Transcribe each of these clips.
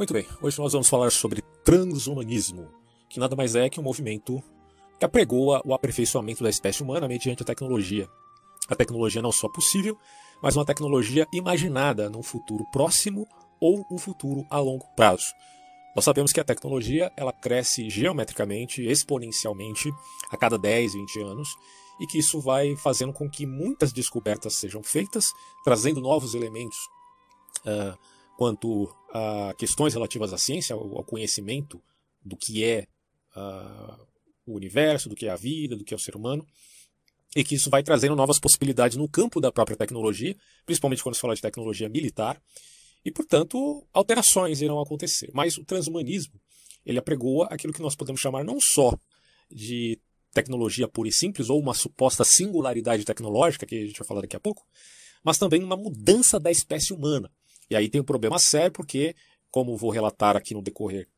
Muito bem, hoje nós vamos falar sobre transhumanismo, que nada mais é que um movimento que apregoa o aperfeiçoamento da espécie humana mediante a tecnologia. A tecnologia não só possível, mas uma tecnologia imaginada num futuro próximo ou um futuro a longo prazo. Nós sabemos que a tecnologia ela cresce geometricamente, exponencialmente, a cada 10, 20 anos, e que isso vai fazendo com que muitas descobertas sejam feitas, trazendo novos elementos uh, quanto a questões relativas à ciência, ao, conhecimento do que é uh, o universo, do que é a vida, do que é o ser humano, e que isso vai trazendo novas possibilidades no campo da própria tecnologia, principalmente quando se fala de tecnologia militar, e, portanto, alterações irão acontecer. Mas o transhumanismo, ele apregoa aquilo que nós podemos chamar não só de tecnologia pura e simples, ou uma suposta singularidade tecnológica, que a gente vai falar daqui a pouco, mas também uma mudança da espécie humana. E aí tem um problema sério, porque, como vou relatar aqui no decorrer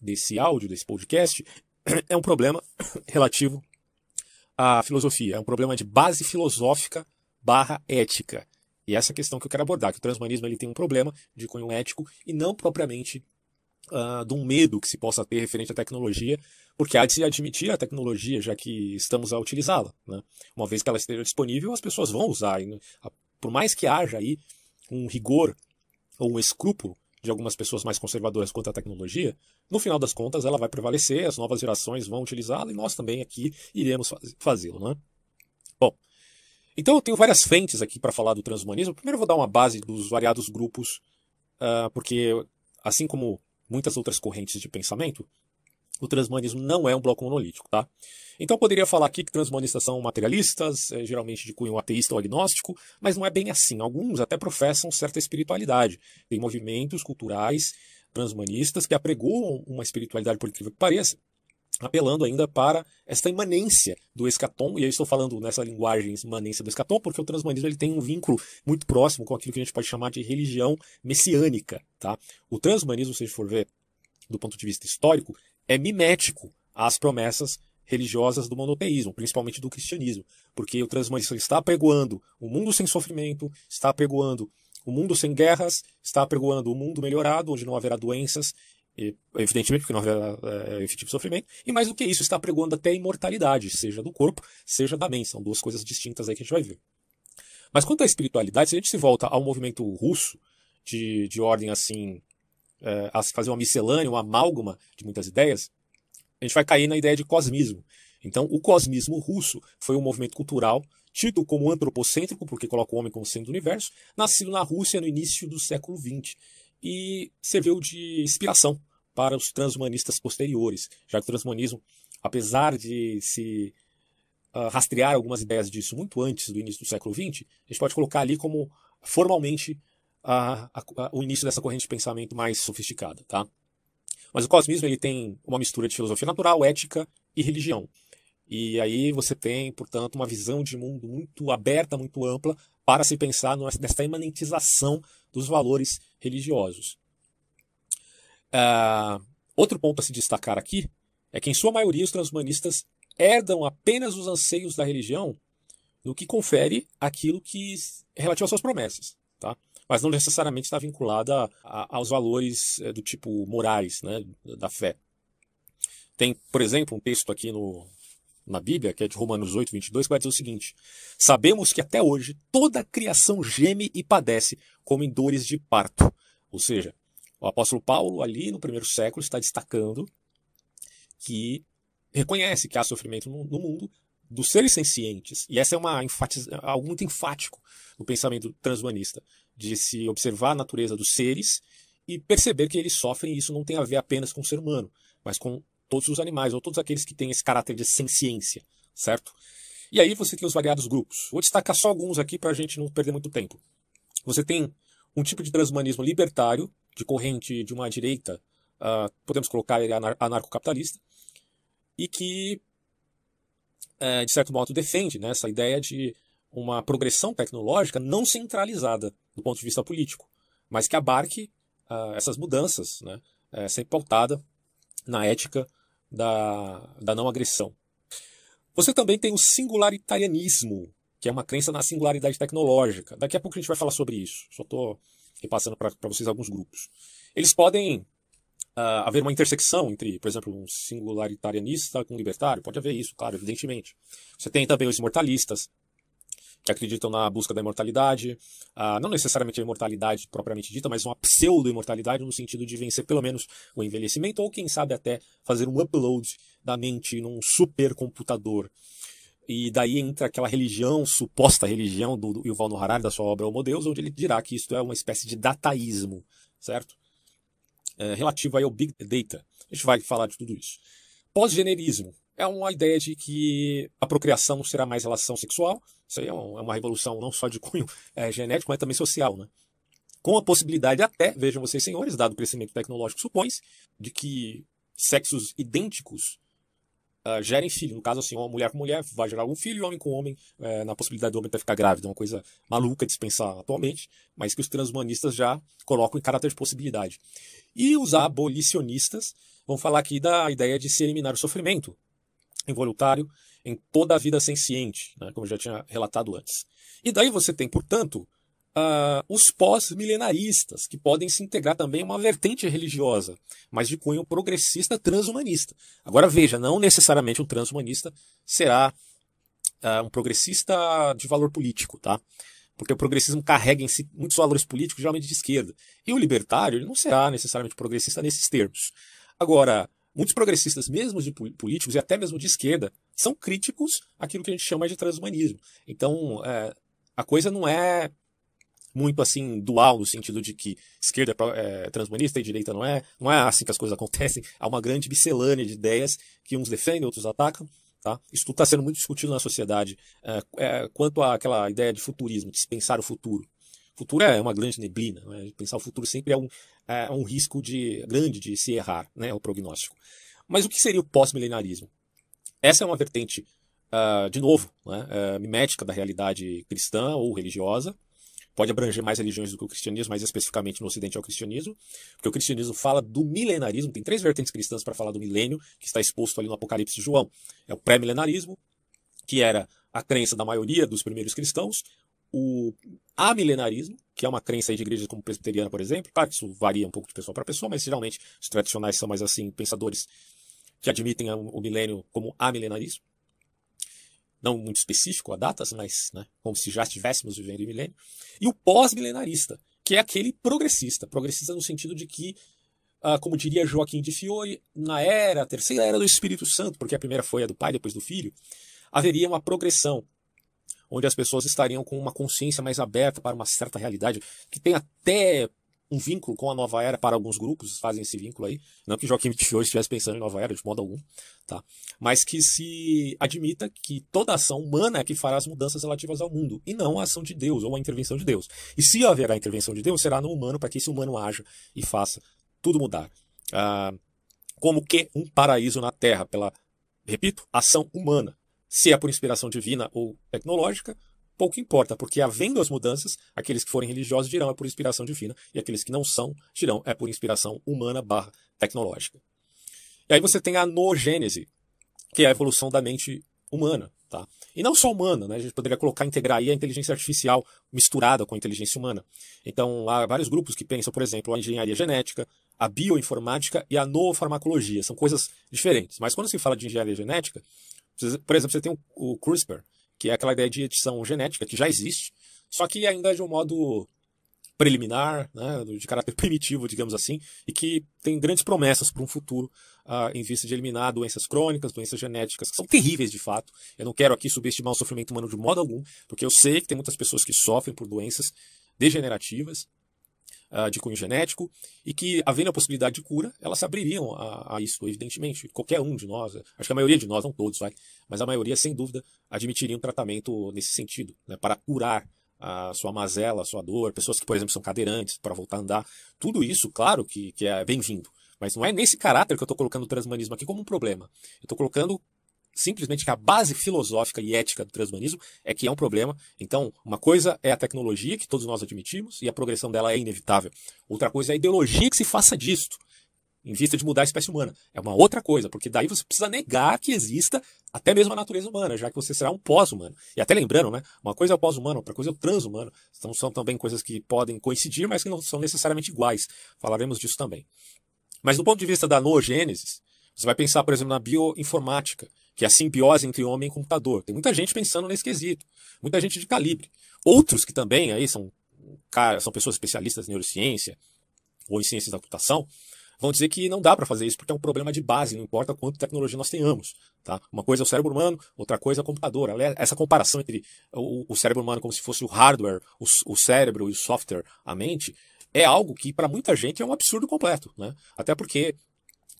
desse áudio, desse podcast, é um problema relativo à filosofia. É um problema de base filosófica barra ética. E essa é questão que eu quero abordar, que o transhumanismo ele tem um problema de cunho ético e não propriamente uh, de um medo que se possa ter referente à tecnologia, porque há de se admitir a tecnologia, já que estamos a utilizá-la. Né? Uma vez que ela esteja disponível, as pessoas vão usar. E, por mais que haja aí um rigor ou um escrúpulo de algumas pessoas mais conservadoras quanto à tecnologia, no final das contas ela vai prevalecer, as novas gerações vão utilizá-la e nós também aqui iremos fazê-lo. Né? Bom, então eu tenho várias frentes aqui para falar do transhumanismo. Primeiro eu vou dar uma base dos variados grupos, uh, porque assim como muitas outras correntes de pensamento, o transhumanismo não é um bloco monolítico, tá? Então poderia falar aqui que transhumanistas são materialistas, é, geralmente de cunho ateísta ou agnóstico, mas não é bem assim. Alguns até professam certa espiritualidade. Tem movimentos culturais transhumanistas que apregoam uma espiritualidade, por incrível que pareça, apelando ainda para esta imanência do escatom, e eu estou falando nessa linguagem imanência do escatom, porque o transhumanismo ele tem um vínculo muito próximo com aquilo que a gente pode chamar de religião messiânica. Tá? O transhumanismo, se a gente for ver do ponto de vista histórico, é mimético às promessas religiosas do monoteísmo, principalmente do cristianismo, porque o transhumanismo está apregoando o um mundo sem sofrimento, está apregoando o um mundo sem guerras, está apregoando o um mundo melhorado, onde não haverá doenças, evidentemente porque não haverá é, efetivo sofrimento, e mais do que isso, está apregoando até a imortalidade, seja do corpo, seja da mente, são duas coisas distintas aí que a gente vai ver. Mas quanto à espiritualidade, se a gente se volta ao movimento russo, de, de ordem assim, é, a fazer uma miscelânea, uma amálgama de muitas ideias, a gente vai cair na ideia de cosmismo. Então, o cosmismo russo foi um movimento cultural tido como antropocêntrico, porque coloca o homem como centro do universo, nascido na Rússia no início do século XX e serviu de inspiração para os transhumanistas posteriores, já que o transhumanismo, apesar de se uh, rastrear algumas ideias disso muito antes do início do século XX, a gente pode colocar ali como formalmente a, a, o início dessa corrente de pensamento mais sofisticada, tá? Mas o cosmismo ele tem uma mistura de filosofia natural, ética e religião. E aí você tem, portanto, uma visão de mundo muito aberta, muito ampla, para se pensar nessa imanentização dos valores religiosos. Uh, outro ponto a se destacar aqui é que, em sua maioria, os transhumanistas herdam apenas os anseios da religião no que confere aquilo que é relativo às suas promessas. Tá? Mas não necessariamente está vinculada a, aos valores é, do tipo morais, né, da fé. Tem, por exemplo, um texto aqui no, na Bíblia, que é de Romanos 8, 22, que vai dizer o seguinte: Sabemos que até hoje toda a criação geme e padece como em dores de parto. Ou seja, o apóstolo Paulo, ali no primeiro século, está destacando que reconhece que há sofrimento no, no mundo dos seres sencientes. E essa é uma algo muito enfático no pensamento transhumanista de se observar a natureza dos seres e perceber que eles sofrem e isso não tem a ver apenas com o ser humano, mas com todos os animais, ou todos aqueles que têm esse caráter de senciência, certo? E aí você tem os variados grupos. Vou destacar só alguns aqui para a gente não perder muito tempo. Você tem um tipo de transhumanismo libertário, de corrente de uma direita, uh, podemos colocar ele anar anarcocapitalista, e que, uh, de certo modo, defende né, essa ideia de uma progressão tecnológica não centralizada do ponto de vista político, mas que abarque uh, essas mudanças, né, é, sempre pautada na ética da, da não agressão. Você também tem o singularitarianismo, que é uma crença na singularidade tecnológica. Daqui a pouco a gente vai falar sobre isso. Só estou repassando para vocês alguns grupos. Eles podem uh, haver uma intersecção entre, por exemplo, um singularitarianista com um libertário. Pode haver isso, claro, evidentemente. Você tem também os imortalistas, que acreditam na busca da imortalidade, uh, não necessariamente a imortalidade propriamente dita, mas uma pseudo-imortalidade no sentido de vencer pelo menos o envelhecimento, ou quem sabe até fazer um upload da mente num supercomputador. E daí entra aquela religião, suposta religião do, Yuval Noah Harari, da sua obra Homo Deus, onde ele dirá que isto é uma espécie de dataísmo, certo? É, relativo ao Big Data. A gente vai falar de tudo isso. Pós-generismo é uma ideia de que a procriação não será mais relação sexual, isso aí é, é uma revolução não só de cunho é, genético, mas também social, né? Com a possibilidade até, vejam vocês senhores, dado o crescimento tecnológico supõe de que sexos idênticos uh, gerem filho. No caso, assim, uma mulher com mulher vai gerar algum filho, homem com homem, uh, na possibilidade do homem até ficar grávido. É uma coisa maluca de se pensar atualmente, mas que os transhumanistas já colocam em caráter de possibilidade. E os abolicionistas vão falar aqui da ideia de se eliminar o sofrimento involuntário em toda a vida senciente, né, como eu já tinha relatado antes. E daí você tem, portanto, uh, os pós-milenaristas, que podem se integrar também a uma vertente religiosa, mas de cunho progressista transhumanista. Agora veja, não necessariamente um transhumanista será uh, um progressista de valor político, tá? Porque o progressismo carrega em si muitos valores políticos, geralmente de esquerda. E o libertário ele não será necessariamente progressista nesses termos. Agora, muitos progressistas, mesmo de políticos e até mesmo de esquerda, são críticos àquilo que a gente chama de transhumanismo. Então, é, a coisa não é muito assim dual no sentido de que esquerda é, é transhumanista e direita não é. Não é assim que as coisas acontecem. Há uma grande miscelânea de ideias que uns defendem, outros atacam. Tá? Isso está sendo muito discutido na sociedade é, é, quanto àquela ideia de futurismo, de se pensar o futuro. O futuro é uma grande neblina. Né? Pensar o futuro sempre é um, é um risco de, grande de se errar, né? o prognóstico. Mas o que seria o pós-milenarismo? Essa é uma vertente, uh, de novo, né? uh, mimética da realidade cristã ou religiosa, pode abranger mais religiões do que o cristianismo, mais especificamente no Ocidente é o cristianismo, porque o cristianismo fala do milenarismo, tem três vertentes cristãs para falar do milênio, que está exposto ali no Apocalipse de João. É o pré-milenarismo, que era a crença da maioria dos primeiros cristãos, o amilenarismo, que é uma crença de igrejas como presbiteriana, por exemplo. Claro que isso varia um pouco de pessoa para pessoa, mas geralmente os tradicionais são mais assim, pensadores que admitem o milênio como amilenarismo. Não muito específico a datas, mas né, como se já estivéssemos vivendo em milênio, e o pós-milenarista, que é aquele progressista, progressista no sentido de que, uh, como diria Joaquim de Fiore, na era, terceira era do Espírito Santo, porque a primeira foi a do Pai, depois do Filho, haveria uma progressão, onde as pessoas estariam com uma consciência mais aberta para uma certa realidade, que tem até um vínculo com a nova era para alguns grupos, fazem esse vínculo aí. Não que Joaquim Tio estivesse pensando em nova era de modo algum, tá? Mas que se admita que toda ação humana é que fará as mudanças relativas ao mundo, e não a ação de Deus ou a intervenção de Deus. E se haverá intervenção de Deus, será no humano para que esse humano haja e faça tudo mudar. Ah, como que um paraíso na Terra, pela, repito, ação humana. Se é por inspiração divina ou tecnológica, pouco importa, porque havendo as mudanças, aqueles que forem religiosos dirão é por inspiração divina, e aqueles que não são dirão é por inspiração humana barra tecnológica. E aí você tem a noogênese, que é a evolução da mente humana. Tá? E não só humana, né? a gente poderia colocar, integrar aí a inteligência artificial misturada com a inteligência humana. Então, há vários grupos que pensam, por exemplo, a engenharia genética, a bioinformática e a noofarmacologia. São coisas diferentes. Mas quando se fala de engenharia genética, por exemplo, você tem o CRISPR, que é aquela ideia de edição genética que já existe, só que ainda é de um modo preliminar, né, de caráter primitivo, digamos assim, e que tem grandes promessas para um futuro uh, em vista de eliminar doenças crônicas, doenças genéticas, que são terríveis de fato. Eu não quero aqui subestimar o sofrimento humano de modo algum, porque eu sei que tem muitas pessoas que sofrem por doenças degenerativas, uh, de cunho genético e que, havendo a possibilidade de cura, elas se abririam a, a, isso, evidentemente. Qualquer um de nós, acho que a maioria de nós, não todos, vai, mas a maioria, sem dúvida, admitiriam um tratamento nesse sentido, né, para curar a sua mazela, a sua dor, pessoas que, por exemplo, são cadeirantes para voltar a andar. Tudo isso, claro, que, que é bem-vindo. Mas não é nesse caráter que eu estou colocando o transhumanismo aqui como um problema. Eu estou colocando simplesmente que a base filosófica e ética do transhumanismo é que é um problema. Então, uma coisa é a tecnologia, que todos nós admitimos, e a progressão dela é inevitável. Outra coisa é a ideologia que se faça disto, em vista de mudar a espécie humana. É uma outra coisa, porque daí você precisa negar que exista até mesmo a natureza humana, já que você será um pós-humano. E até lembrando, né? Uma coisa é o pós-humano, outra coisa é o transhumano. Então são também coisas que podem coincidir, mas que não são necessariamente iguais. Falaremos disso também. Mas do ponto de vista da noogênese, você vai pensar, por exemplo, na bioinformática, que é a simbiose entre homem e computador. Tem muita gente pensando nesse quesito, muita gente de calibre. Outros que também aí são, são pessoas especialistas em neurociência ou em ciências da computação, vão dizer que não dá para fazer isso porque é um problema de base, não importa quanto tecnologia nós tenhamos. Tá? Uma coisa é o cérebro humano, outra coisa é o computador. Essa comparação entre o, cérebro humano como se fosse o hardware, o cérebro e o software, a mente, é algo que para muita gente é um absurdo completo. Né? Até porque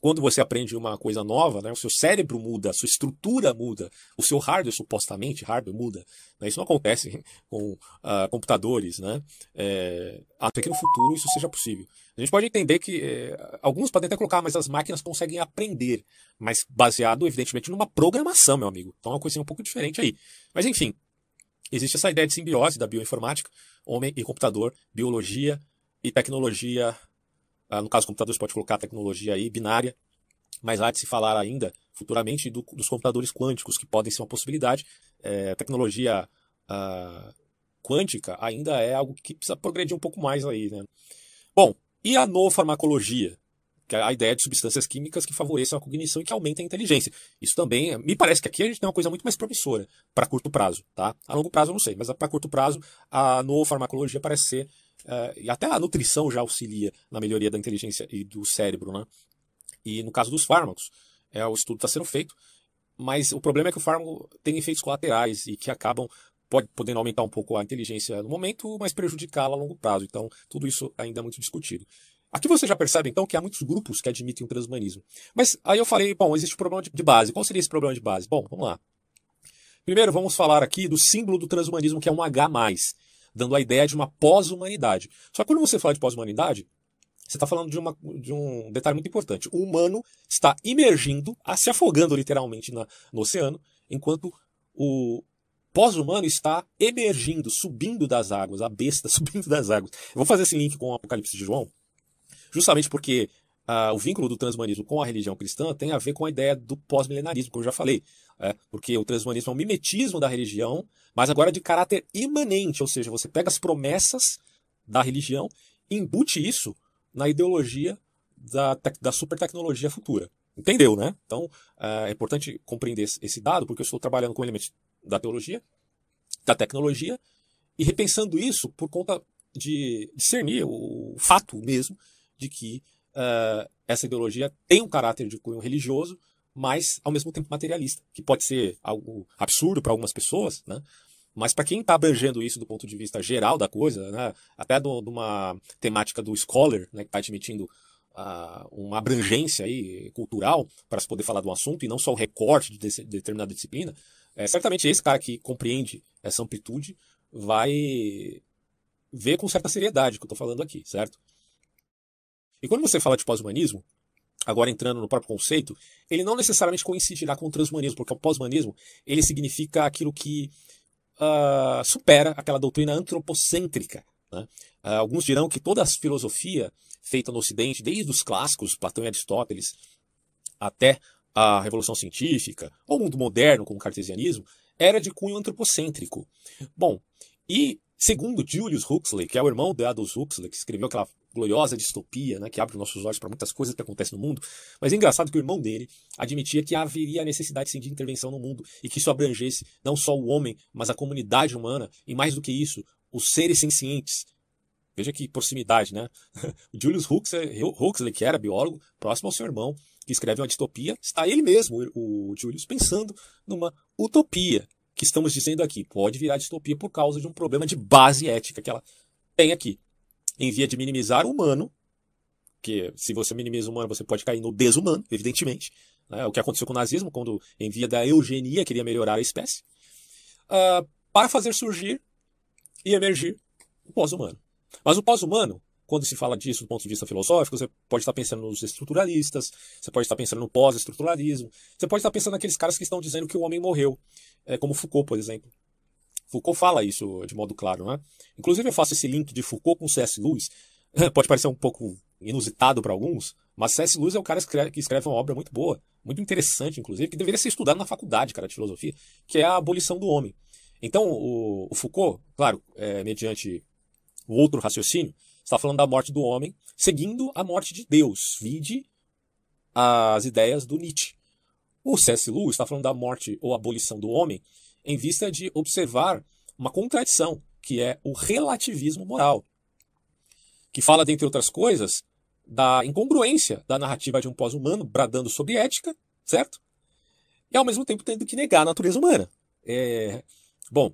quando você aprende uma coisa nova, né, o seu cérebro muda, a sua estrutura muda, o seu hardware, supostamente, hardware muda. Né? Isso não acontece com uh, computadores, né? É, até que no futuro isso seja possível. A gente pode entender que é, alguns podem até colocar, mas as máquinas conseguem aprender, mas baseado, evidentemente, numa programação, meu amigo. Então é uma coisa um pouco diferente aí. Mas enfim, existe essa ideia de simbiose da bioinformática, homem e computador, biologia e tecnologia no caso, computadores pode colocar tecnologia aí binária, mas há de se falar ainda futuramente do, dos computadores quânticos, que podem ser uma possibilidade. É, tecnologia uh, quântica ainda é algo que precisa progredir um pouco mais aí. Né? Bom, e a nofarmacologia? Que é a ideia de substâncias químicas que favoreçam a cognição e que aumentem a inteligência. Isso também, me parece que aqui a gente tem uma coisa muito mais promissora para curto prazo. Tá? A longo prazo eu não sei, mas para curto prazo a nofarmacologia parece ser Uh, e até a nutrição já auxilia na melhoria da inteligência e do cérebro, né? E no caso dos fármacos, é, o estudo está sendo feito, mas o problema é que o fármaco tem efeitos colaterais e que acabam pode, podendo aumentar um pouco a inteligência no momento, mas prejudicá-la a longo prazo. Então, tudo isso ainda é muito discutido. Aqui você já percebe, então, que há muitos grupos que admitem o transhumanismo. Mas aí eu falei, bom, existe um problema de base. Qual seria esse problema de base? Bom, vamos lá. Primeiro, vamos falar aqui do símbolo do transhumanismo, que é um H+ dando a ideia de uma pós-humanidade. Só que quando você fala de pós-humanidade, você está falando de, uma, de, um detalhe muito importante. O humano está imergindo, se afogando literalmente na, no oceano, enquanto o pós-humano está emergindo, subindo das águas, a besta subindo das águas. Eu vou fazer esse link com o Apocalipse de João, justamente porque o vínculo do transhumanismo com a religião cristã tem a ver com a ideia do pós-milenarismo, como eu já falei. É, porque o transhumanismo é um mimetismo da religião, mas agora de caráter imanente, ou seja, você pega as promessas da religião e embute isso na ideologia da, da super tecnologia futura. Entendeu, né? Então, é, é importante compreender esse dado, porque eu estou trabalhando com elementos da teologia, da tecnologia, e repensando isso por conta de discernir o fato mesmo de que uh, essa ideologia tem um caráter de cunho religioso, mas ao mesmo tempo materialista, que pode ser algo absurdo para algumas pessoas, né? Mas para quem está abrangendo isso do ponto de vista geral da coisa, né? até de uma temática do scholar, né? que está admitindo uh, uma abrangência aí cultural para se poder falar do assunto e não só o recorte de, de determinada disciplina, é, certamente esse cara que compreende essa amplitude vai ver com certa seriedade o que eu estou falando aqui, certo? E quando você fala de pós-humanismo, agora entrando no próprio conceito, ele não necessariamente coincidirá com o transhumanismo, porque o pós-humanismo ele significa aquilo que uh, supera aquela doutrina antropocêntrica. Né? Uh, alguns dirão que toda a filosofia feita no Ocidente, desde os clássicos, Platão e Aristóteles, até a Revolução Científica, ou o mundo moderno, como o cartesianismo, era de cunho antropocêntrico. Bom, e segundo Julius Huxley, que é o irmão de Aldous Huxley, que escreveu aquela gloriosa distopia, né, que abre nossos olhos para muitas coisas que acontecem no mundo. Mas é engraçado que o irmão dele admitia que haveria necessidade sim de intervenção no mundo e que isso abrangesse não só o homem, mas a comunidade humana e mais do que isso, os seres sencientes. Veja que proximidade, né? O Julius Huxley, que era biólogo, próximo ao seu irmão, que escreve uma distopia, está ele mesmo, o Julius, pensando numa utopia que estamos dizendo aqui. Pode virar distopia por causa de um problema de base ética que ela tem aqui em via de minimizar o humano, que se você minimiza o humano, você pode cair no desumano, evidentemente. Né? O que aconteceu com o nazismo, quando, em via da eugenia, queria melhorar a espécie, uh, para fazer surgir e emergir o pós-humano. Mas o pós-humano, quando se fala disso do ponto de vista filosófico, você pode estar pensando nos estruturalistas, você pode estar pensando no pós-estruturalismo, você pode estar pensando naqueles caras que estão dizendo que o homem morreu, é, como Foucault, por exemplo. Foucault fala isso de modo claro, né? Inclusive eu faço esse link de Foucault com C.S. Lewis. Pode parecer um pouco inusitado para alguns, mas C.S. Lewis é o cara que escreve, que escreve uma obra muito boa, muito interessante, inclusive, que deveria ser estudada na faculdade, cara, de filosofia, que é a abolição do homem. Então, o, o Foucault, claro, é, mediante o outro raciocínio, está falando da morte do homem, seguindo a morte de Deus. Vide as ideias do Nietzsche. O C.S. Lewis está falando da morte ou abolição do homem em vista de observar uma contradição, que é o relativismo moral, que fala, dentre outras coisas, da incongruência da narrativa de um pós-humano bradando sobre ética, certo? E ao mesmo tempo tendo que negar a natureza humana. É... Bom,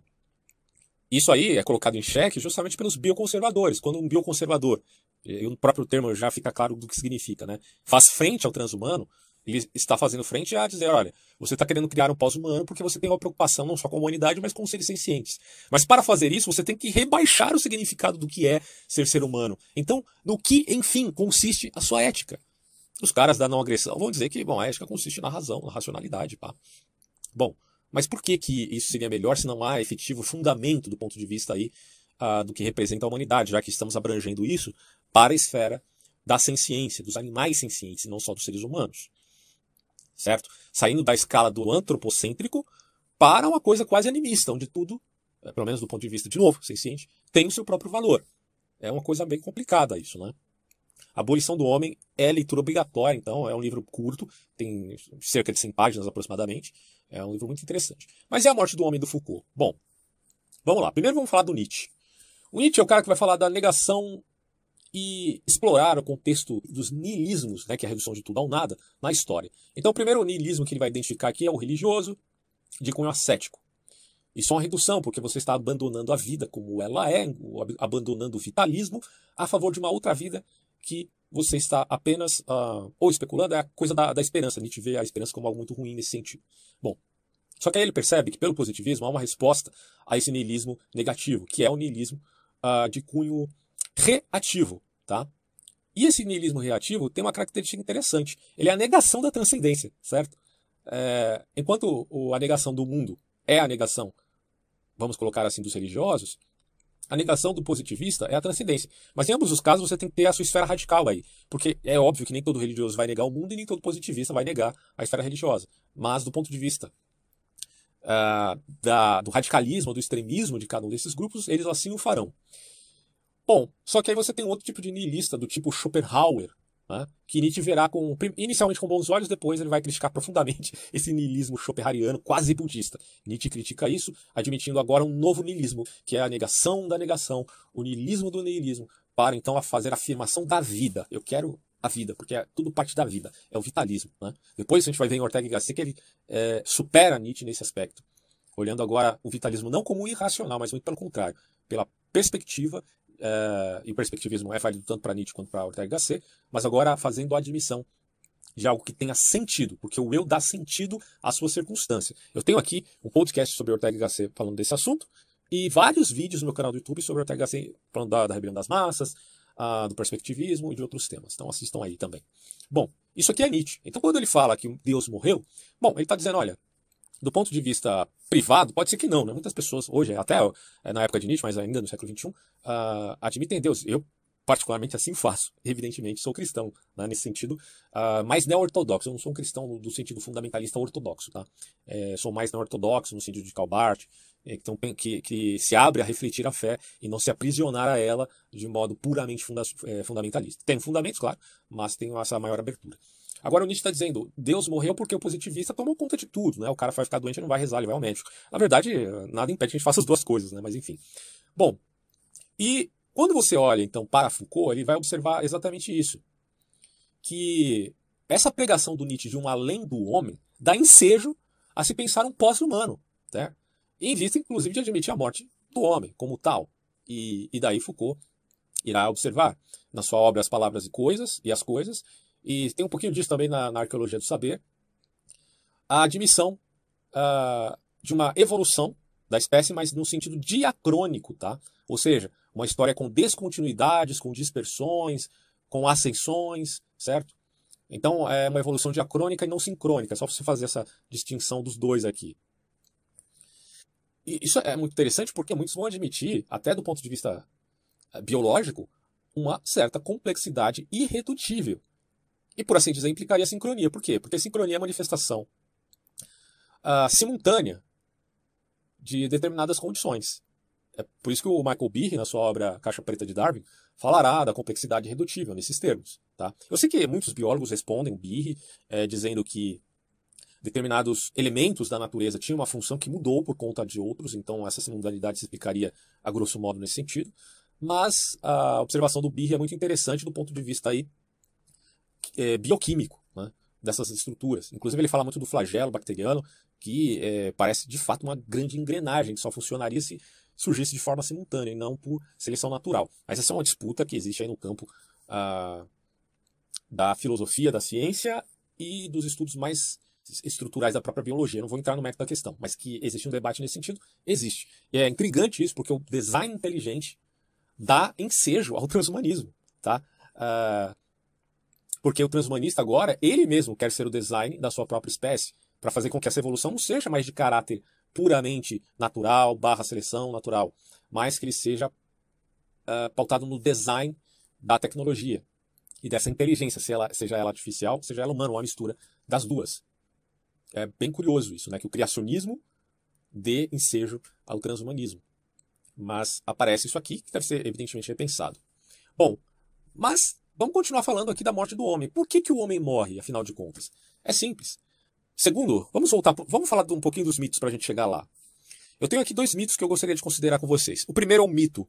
isso aí é colocado em xeque justamente pelos bioconservadores. Quando um bioconservador, o próprio termo já fica claro do que significa, né? faz frente ao transhumano, ele está fazendo frente a dizer, olha, você está querendo criar um pós-humano porque você tem uma preocupação não só com a humanidade, mas com os seres sencientes. Mas para fazer isso, você tem que rebaixar o significado do que é ser ser humano. Então, no que, enfim, consiste a sua ética? Os caras da não agressão vão dizer que, bom, a ética consiste na razão, na racionalidade, pá. Bom, mas por que, que isso seria melhor se não há efetivo fundamento do ponto de vista aí uh, do que representa a humanidade, já que estamos abrangendo isso para a esfera da ciência, dos animais sencientes, não só dos seres humanos? Certo? Saindo da escala do antropocêntrico para uma coisa quase animista, onde tudo, eh, pelo menos do ponto de vista, de novo, senciente, tem o seu próprio valor. É uma coisa bem complicada isso, né? Abolição do Homem é leitura obrigatória, então é um livro curto, tem cerca de 100 páginas aproximadamente, é um livro muito interessante. Mas é a morte do homem do Foucault? Bom, vamos lá. Primeiro vamos falar do Nietzsche. O Nietzsche é o cara que vai falar da negação e explorar o contexto dos niilismos, né, que é a redução de tudo ao nada, na história. Então, o primeiro niilismo que ele vai identificar aqui é o religioso, de cunho ascético. Isso é uma redução, porque você está abandonando a vida como ela é, abandonando o vitalismo, a favor de uma outra vida que você está apenas uh, ou especulando, é a coisa da, da esperança. A gente vê a esperança como algo muito ruim nesse sentido. Bom, só que aí ele percebe que pelo positivismo há uma resposta a esse niilismo negativo, que é o niilismo uh, de cunho reativo. Tá? E esse niilismo reativo tem uma característica interessante. Ele é a negação da transcendência, certo? É, enquanto a negação do mundo é a negação, vamos colocar assim, dos religiosos, a negação do positivista é a transcendência. Mas em ambos os casos você tem que ter a sua esfera radical aí. Porque é óbvio que nem todo religioso vai negar o mundo e nem todo positivista vai negar a esfera religiosa. Mas do ponto de vista uh, da, do radicalismo, do extremismo de cada um desses grupos, eles assim o farão. Bom, só que aí você tem outro tipo de niilista, do tipo Schopenhauer, né? que Nietzsche verá com, inicialmente com bons olhos, depois ele vai criticar profundamente esse niilismo schopenhaueriano quase budista. Nietzsche critica isso, admitindo agora um novo niilismo, que é a negação da negação, o niilismo do niilismo, para então a fazer a afirmação da vida. Eu quero a vida, porque é tudo parte da vida, é o vitalismo. Né? Depois a gente vai ver em Ortega y Gasset que ele é, supera Nietzsche nesse aspecto, olhando agora o vitalismo não como irracional, mas muito pelo contrário, pela perspectiva e o perspectivismo é válido tanto para Nietzsche quanto para Ortega Gasset, mas agora fazendo a admissão de algo que tenha sentido, porque o eu dá sentido à sua circunstância. Eu tenho aqui um podcast sobre Ortega Gasset falando desse assunto, e vários vídeos no meu canal do YouTube sobre Ortega Gasset falando da, da rebelião das massas, do perspectivismo e de outros temas. Então assistam aí também. Bom, isso aqui é Nietzsche. Então quando ele fala que Deus morreu, bom, ele está dizendo, olha, do ponto de vista privado, pode ser que não, né? Muitas pessoas hoje, até é, na época de Nietzsche, mas ainda no século XXI, uh, ah, admitem Deus. Eu, particularmente, assim faço. Evidentemente, sou cristão, né? nesse sentido, uh, mais neo-ortodoxo. Eu não sou um cristão do sentido fundamentalista ortodoxo, tá? É, sou mais neo-ortodoxo, no sentido de Calbart, então, que, que, se abre a refletir a fé e não se aprisionar a ela de modo puramente funda fundamentalista. Tem fundamentos, claro, mas tem essa maior abertura. Agora o Nietzsche está dizendo, Deus morreu porque o positivista tomou conta de tudo, né? O cara vai ficar doente e não vai rezar, ele vai ao médico. Na verdade, nada impede que a gente faça as duas coisas, né? Mas enfim. Bom, e quando você olha então para Foucault, ele vai observar exatamente isso. Que essa pregação do Nietzsche de um além do homem dá ensejo a se pensar um pós-humano, né? em vista inclusive de admitir a morte do homem como tal. E, e daí Foucault irá observar na sua obra As Palavras e Coisas e as Coisas e tem um pouquinho disso também na, na arqueologia do saber, a admissão uh, de uma evolução da espécie, mas no sentido diacrônico, tá? Ou seja, uma história com descontinuidades, com dispersões, com ascensões, certo? Então é uma evolução diacrônica e não sincrônica, só você fazer essa distinção dos dois aqui. E isso é muito interessante porque muitos vão admitir, até do ponto de vista eh, biológico, uma certa complexidade irredutível e, por assim dizer, implicaria sincronia. Por quê? Porque sincronia é manifestação uh, simultânea de determinadas condições. É por isso que o Michael Behe, na sua obra Caixa Preta de Darwin, falará da complexidade redutível nesses termos. Tá? Eu sei que muitos biólogos respondem, Behe, é, dizendo que determinados elementos da natureza tinham uma função que mudou por conta de outros, então essa simultaneidade se explicaria a grosso modo nesse sentido. Mas a observação do Behe é muito interessante do ponto de vista aí, é, bioquímico né, dessas estruturas. Inclusive ele fala muito do flagelo bacteriano, que é, parece de fato uma grande engrenagem, que só funcionaria se surgisse de forma simultânea e não por seleção natural. Mas essa é uma disputa que existe aí no campo ah, da filosofia, da ciência e dos estudos mais estruturais da própria biologia. Não vou entrar no mérito da questão, mas que existe um debate nesse sentido, existe. E é intrigante isso, porque o design inteligente dá ensejo ao transhumanismo. Tá? Uh, porque o transhumanista agora, ele mesmo quer ser o design da sua própria espécie, para fazer com que essa evolução não seja mais de caráter puramente natural, barra seleção natural, mas que ele seja uh, pautado no design da tecnologia e dessa inteligência, seja ela, seja ela artificial, seja ela humana, uma mistura das duas. É bem curioso isso, né? Que o criacionismo dê ensejo ao transhumanismo. Mas aparece isso aqui, que deve ser evidentemente repensado. Bom, mas vamos continuar falando aqui da morte do homem. Por que, que o homem morre, afinal de contas? É simples. Segundo, vamos voltar, vamos falar um pouquinho dos mitos para a gente chegar lá. Eu tenho aqui dois mitos que eu gostaria de considerar com vocês. O primeiro é o mito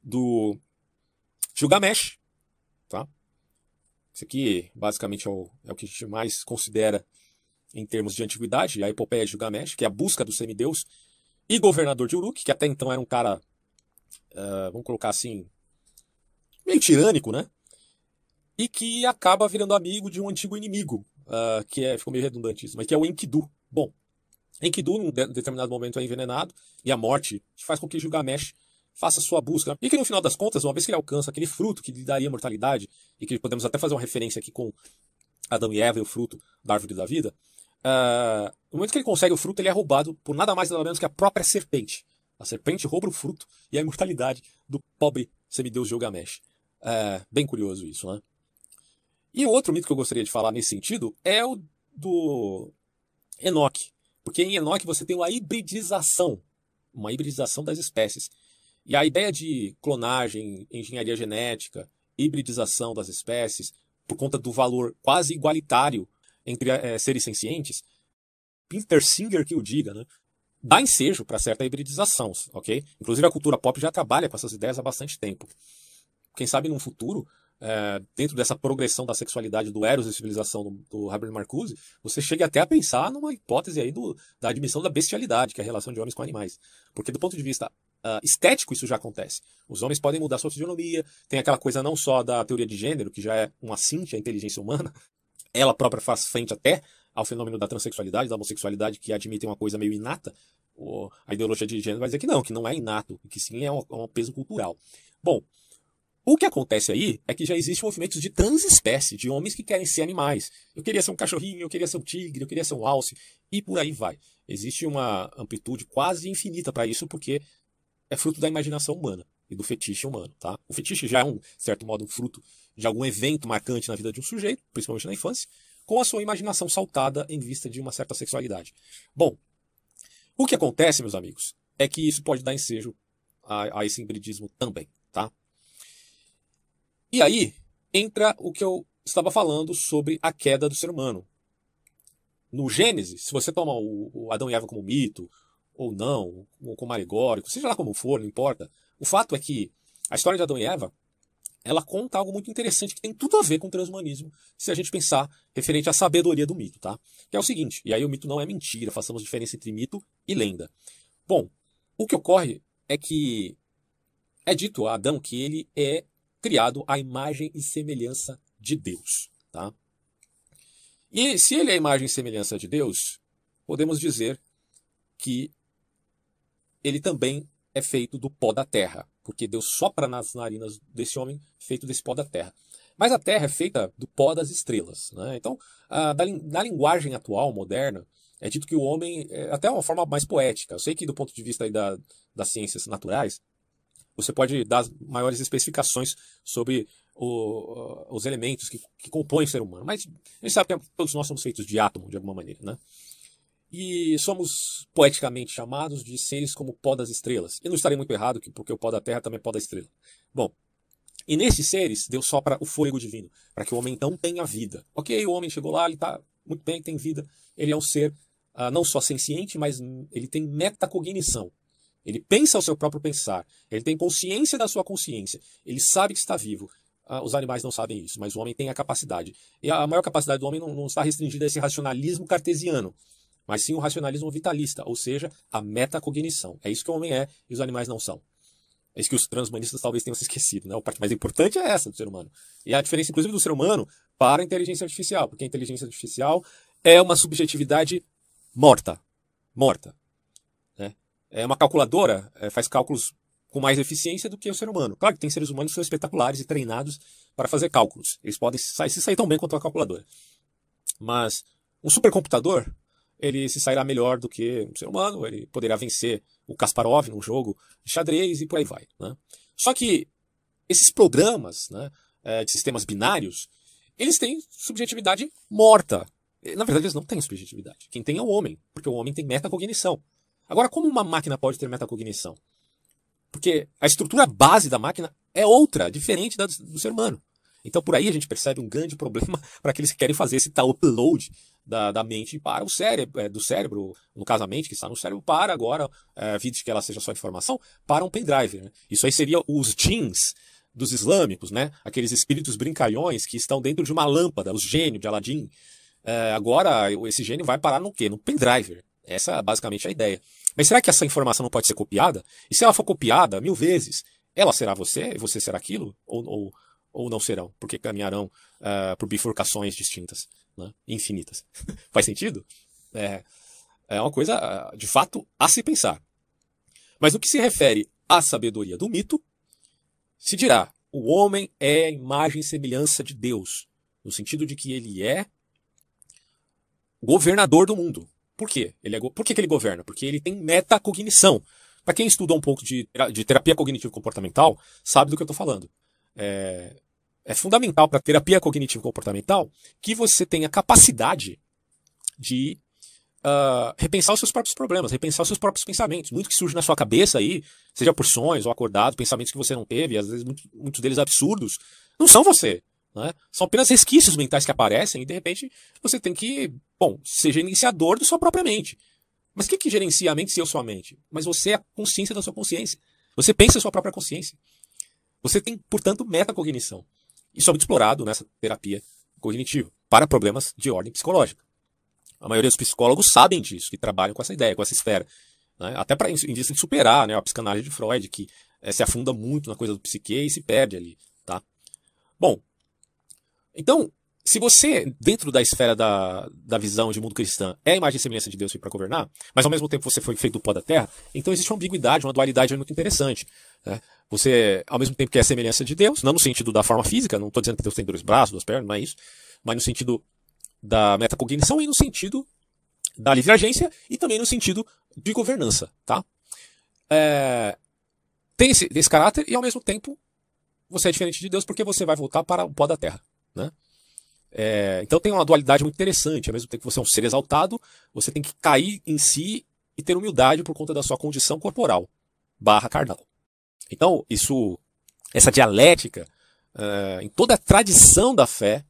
do Gilgamesh, tá? Esse aqui basicamente é o, é o que a gente mais considera em termos de antiguidade, a epopeia de Gilgamesh, que é a busca do semideus, e governador de Uruk, que até então era um cara, uh, vamos colocar assim, meio tirânico, né? E que acaba virando amigo de um antigo inimigo, uh, que é, ficou meio redundante isso, mas que é o Enkidu. Bom, Enkidu, em um determinado momento, é envenenado, e a morte faz com que Gilgamesh faça sua busca. E que no final das contas, uma vez que ele alcança aquele fruto que lhe daria mortalidade, e que podemos até fazer uma referência aqui com Adão e Eva e o fruto da árvore da vida, uh, no momento que ele consegue o fruto, ele é roubado por nada mais nada menos que a própria serpente. A serpente rouba o fruto e a imortalidade do pobre semideus Gilgamesh. Uh, bem curioso isso, né? E outro mito que eu gostaria de falar nesse sentido é o do Enoch. Porque em Enoch você tem uma hibridização, uma hibridização das espécies. E a ideia de clonagem, engenharia genética, hibridização das espécies, por conta do valor quase igualitário entre é, seres sencientes, Peter Singer que o diga, né? dá ensejo para certa hibridização, ok? Inclusive a cultura pop já trabalha com essas ideias há bastante tempo. Quem sabe num futuro é, dentro dessa progressão da sexualidade do Eros e civilização do, do Herbert Marcuse, você chega até a pensar numa hipótese aí do, da admissão da bestialidade, que é a relação de homens com animais. Porque do ponto de vista uh, estético isso já acontece. Os homens podem mudar sua fisionomia, tem aquela coisa não só da teoria de gênero, que já é um assinte à inteligência humana, ela própria faz frente até ao fenômeno da transexualidade, da homossexualidade, que admitem uma coisa meio inata, a ideologia de gênero vai dizer que não, que não é inato, que sim é um, é um peso cultural. Bom, o que acontece aí é que já existe movimentos de transespécie, de homens que querem ser animais. Eu queria ser um cachorrinho, eu queria ser um tigre, eu queria ser um alce, e por aí vai. Existe uma amplitude quase infinita para isso, porque é fruto da imaginação humana e do fetiche humano, tá? O fetiche já é um certo modo um fruto de algum evento marcante na vida de um sujeito, principalmente na infância, com a sua imaginação saltada em vista de uma certa sexualidade. Bom, o que acontece, meus amigos, é que isso pode dar ensejo a, a esse hibridismo também, tá? E aí entra o que eu estava falando sobre a queda do ser humano. No Gênesis, se você toma o, Adão e Eva como mito, ou não, ou como alegórico, seja lá como for, não importa, o fato é que a história de Adão e Eva ela conta algo muito interessante que tem tudo a ver com o transhumanismo, se a gente pensar referente à sabedoria do mito, tá? Que é o seguinte, e aí o mito não é mentira, façamos diferença entre mito e lenda. Bom, o que ocorre é que é dito a Adão que ele é criado à imagem e semelhança de Deus. Tá? E se ele é a imagem e semelhança de Deus, podemos dizer que ele também é feito do pó da terra, porque Deus sopra nas narinas desse homem feito desse pó da terra. Mas a terra é feita do pó das estrelas. Né? Então, a, da, na linguagem atual, moderna, é dito que o homem, é até uma forma mais poética. Eu sei que do ponto de vista da, das ciências naturais, você pode dar maiores especificações sobre o, os elementos que, que, compõem o ser humano. Mas a gente sabe que todos nós somos feitos de átomo, de alguma maneira. Né? e somos poeticamente chamados de seres como pó das estrelas. Eu não estarei muito errado, porque o pó da terra também é pó da estrela. Bom, e nesses seres, Deus sopra o fôlego divino, para que o homem então tenha vida. Ok, o homem chegou lá, ele está muito bem, tem vida. Ele é um ser uh, não só senciente, mas ele tem metacognição. Ele pensa o seu próprio pensar. Ele tem consciência da sua consciência. Ele sabe que está vivo. Uh, os animais não sabem isso, mas o homem tem a capacidade. E a maior capacidade do homem não, não está restringida a esse racionalismo cartesiano, mas sim o racionalismo vitalista, ou seja, a metacognição. É isso que o homem é e os animais não são. É isso que os transhumanistas talvez tenham se esquecido. Né? A parte mais importante é essa do ser humano. E a diferença, inclusive, do ser humano para a inteligência artificial, porque a inteligência artificial é uma subjetividade morta. Morta. É uma calculadora, é, faz cálculos com mais eficiência do que o ser humano. Claro que tem seres humanos que são espetaculares e treinados para fazer cálculos. Eles podem se sair tão bem quanto a calculadora. Mas um supercomputador ele se sairá melhor do que um ser humano, ele poderá vencer o Kasparov num jogo de xadrez e por aí vai. Né? Só que esses programas né, é, de sistemas binários, eles têm subjetividade morta. Na verdade, eles não têm subjetividade. Quem tem é o homem, porque o homem tem metacognição. Agora, como uma máquina pode ter metacognição? Porque a estrutura base da máquina é outra, diferente da do ser humano. Então, por aí a gente percebe um grande problema para aqueles que querem fazer esse tal upload da, da mente para o cérebro, é, do cérebro, no caso a mente que está no cérebro, para agora, é, de que ela seja só informação, para um pendrive. Né? Isso aí seria os jeans dos islâmicos, né? aqueles espíritos brincalhões que estão dentro de uma lâmpada, os gênios de Aladdin. É, agora, esse gênio vai parar no quê? No pendrive. Essa é basicamente a ideia. Mas será que essa informação não pode ser copiada? E se ela for copiada mil vezes, ela será você e você será aquilo? Ou, ou, ou não serão? Porque caminharão uh, por bifurcações distintas né? infinitas. Faz sentido? É, é uma coisa, de fato, a se pensar. Mas no que se refere à sabedoria do mito, se dirá: o homem é a imagem e semelhança de Deus, no sentido de que ele é governador do mundo. Por quê? Ele é, por que, que ele governa? Porque ele tem metacognição. Para quem estuda um pouco de, de terapia cognitivo-comportamental, sabe do que eu estou falando. É, é fundamental para terapia cognitivo-comportamental que você tenha capacidade de uh, repensar os seus próprios problemas, repensar os seus próprios pensamentos. Muito que surge na sua cabeça aí, seja por sonhos ou acordado, pensamentos que você não teve, às vezes muito, muitos deles absurdos, não são você. Né? São apenas resquícios mentais que aparecem e de repente você tem que, bom, seja iniciador da sua própria mente. Mas o que, que gerencia a mente se eu sou a mente? Mas você é a consciência da sua consciência. Você pensa a sua própria consciência. Você tem, portanto, metacognição. Isso é muito explorado nessa terapia cognitiva para problemas de ordem psicológica. A maioria dos psicólogos sabem disso, que trabalham com essa ideia, com essa esfera. Né? Até para vista de superar né, a psicanálise de Freud, que é, se afunda muito na coisa do psique e se perde ali. Tá? Bom, então, se você, dentro da esfera da, da visão de mundo cristã, é a imagem e semelhança de Deus para governar, mas ao mesmo tempo você foi feito do pó da terra, então existe uma ambiguidade, uma dualidade muito interessante. Né? Você, ao mesmo tempo que é a semelhança de Deus, não no sentido da forma física, não estou dizendo que Deus tem dois braços, duas pernas, não é isso, mas no sentido da metacognição e no sentido da livre agência e também no sentido de governança, tá? É, tem esse, esse caráter e ao mesmo tempo você é diferente de Deus porque você vai voltar para o pó da terra, né? É, então tem uma dualidade muito interessante. Ao mesmo tempo que você é um ser exaltado, você tem que cair em si e ter humildade por conta da sua condição corporal barra carnal. Então, isso, essa dialética, uh, em toda a tradição da fé,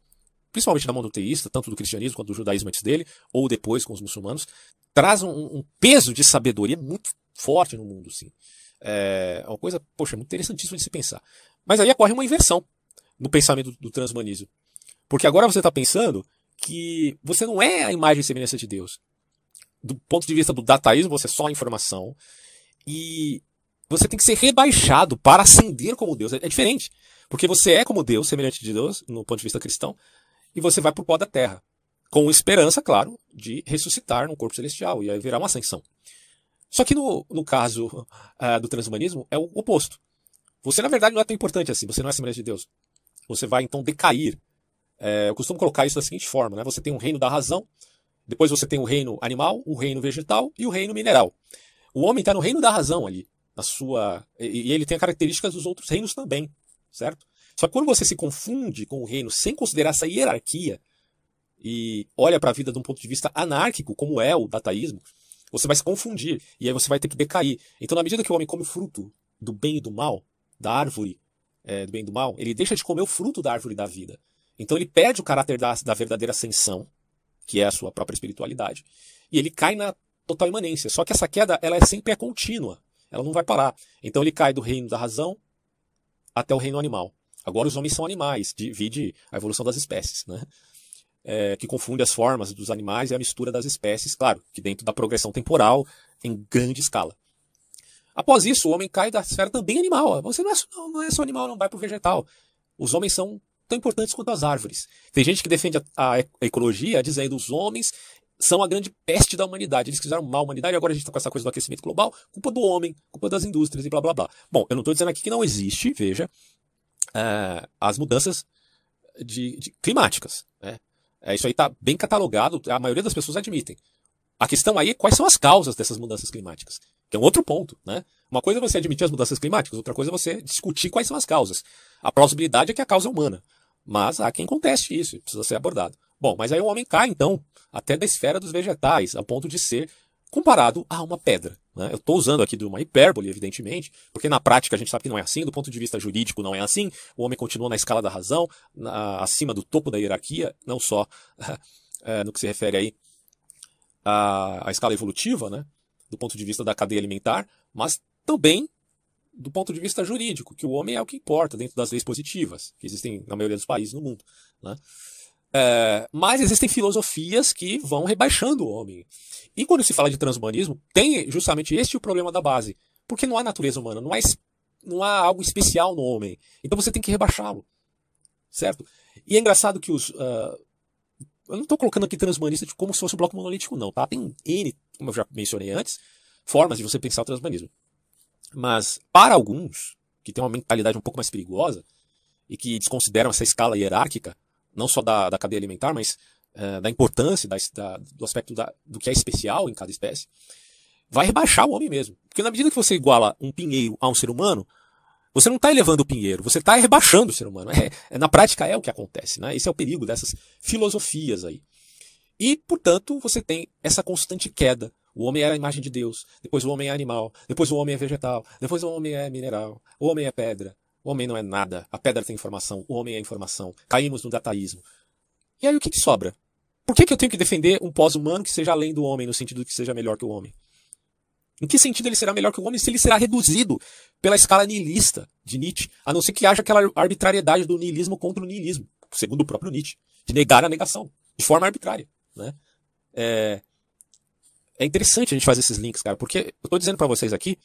principalmente da monoteísta, tanto do cristianismo quanto do judaísmo antes dele, ou depois com os muçulmanos, traz um, um peso de sabedoria muito forte no mundo, sim. É uma coisa, poxa, muito interessantíssima de se pensar. Mas aí ocorre uma inversão no pensamento do, transhumanismo. Porque agora você está pensando que você não é a imagem e semelhança de Deus. Do ponto de vista do dataísmo, você é só a informação. E você tem que ser rebaixado para ascender como Deus. É, é diferente. Porque você é como Deus, semelhante de Deus, no ponto de vista cristão, e você vai para o pó da terra. Com esperança, claro, de ressuscitar no corpo celestial, e aí virá uma ascensão. Só que no, no caso uh, do transhumanismo, é o oposto. Você, na verdade, não é tão importante assim, você não é semelhante de Deus. Você vai então decair. É, eu costumo colocar isso da seguinte forma: né? você tem um reino da razão, depois você tem o reino animal, o reino vegetal e o reino mineral. O homem está no reino da razão ali na sua. E, ele tem características dos outros reinos também, certo? Só que quando você se confunde com o reino sem considerar essa hierarquia, e olha para a vida de um ponto de vista anárquico, como é o dataísmo, você vai se confundir e aí você vai ter que decair. Então, na medida que o homem come fruto do bem e do mal, da árvore é, do bem e do mal, ele deixa de comer o fruto da árvore da vida. Então, ele perde o caráter da, da verdadeira ascensão, que é a sua própria espiritualidade, e ele cai na total imanência. Só que essa queda ela é sempre é contínua, ela não vai parar. Então, ele cai do reino da razão até o reino animal. Agora, os homens são animais, divide a evolução das espécies, né? é, que confunde as formas dos animais e a mistura das espécies, claro, que dentro da progressão temporal em grande escala. Após isso, o homem cai da esfera também animal. Você não é, não, não é só animal, não vai para o vegetal. Os homens são tão importantes quanto as árvores. Tem gente que defende a, a ecologia dizendo que os homens são a grande peste da humanidade. Eles fizeram mal à humanidade e agora a gente está com essa coisa do aquecimento global, culpa do homem, culpa das indústrias e blá blá blá. Bom, eu não estou dizendo aqui que não existe, veja, uh, as mudanças de, de climáticas. Né? É, isso aí está bem catalogado, a maioria das pessoas admitem. A questão aí é quais são as causas dessas mudanças climáticas, que é um outro ponto. Né? Uma coisa é você admitir as mudanças climáticas, outra coisa é você discutir quais são as causas. A plausibilidade é que a causa é humana, mas há quem conteste isso, precisa ser abordado. Bom, mas aí o homem cai, então, até da esfera dos vegetais, a ponto de ser comparado a uma pedra. Né? Eu estou usando aqui de uma hipérbole, evidentemente, porque na prática a gente sabe que não é assim, do ponto de vista jurídico não é assim, o homem continua na escala da razão, na, acima do topo da hierarquia, não só é, no que se refere aí à, à escala evolutiva, né? Do ponto de vista da cadeia alimentar, mas também do ponto de vista jurídico, que o homem é o que importa dentro das leis positivas, que existem na maioria dos países no mundo. Né? É, mas existem filosofias que vão rebaixando o homem. E quando se fala de transhumanismo, tem justamente este o problema da base. Porque não há natureza humana, não há, não há algo especial no homem. Então você tem que rebaixá-lo. Certo? E é engraçado que os. Uh, eu não estou colocando aqui transhumanista como se fosse um bloco monolítico, não. Tá? Tem N, como eu já mencionei antes, formas de você pensar o transhumanismo. Mas, para alguns, que têm uma mentalidade um pouco mais perigosa, e que desconsideram essa escala hierárquica, não só da, da cadeia alimentar, mas uh, da importância da, da, do aspecto da, do que é especial em cada espécie, vai rebaixar o homem mesmo. Porque na medida que você iguala um pinheiro a um ser humano, você não está elevando o pinheiro, você está rebaixando o ser humano. É, é, na prática é o que acontece. Né? Esse é o perigo dessas filosofias aí. E, portanto, você tem essa constante queda. O homem era a imagem de Deus, depois o homem é animal, depois o homem é vegetal, depois o homem é mineral, o homem é pedra, o homem não é nada. A pedra tem informação. O homem é informação. Caímos no dataísmo. E aí o que, que sobra? Por que, que eu tenho que defender um pós-humano que seja além do homem, no sentido de que seja melhor que o homem? Em que sentido ele será melhor que o homem se ele será reduzido pela escala nihilista de Nietzsche, a não ser que haja aquela arbitrariedade do nihilismo contra o nihilismo, segundo o próprio Nietzsche, de negar a negação, de forma arbitrária. Né? É, é interessante a gente fazer esses links, cara, porque eu estou dizendo para vocês aqui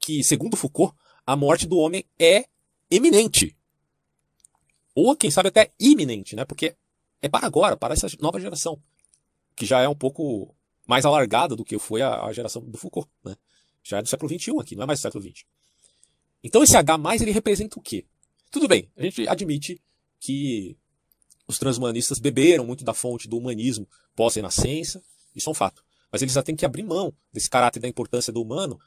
que, segundo Foucault, a morte do homem é eminente. Ou, quem sabe, até iminente, né? Porque é para agora, para essa nova geração, que já é um pouco mais alargada do que foi a, a geração do Foucault, né? Já é do século XXI aqui, não é mais do século XX. Então esse H+, ele representa o quê? Tudo bem, a gente admite que os transhumanistas beberam muito da fonte do humanismo pós-renascença, isso é um fato. Mas eles já têm que abrir mão desse caráter da importância do humano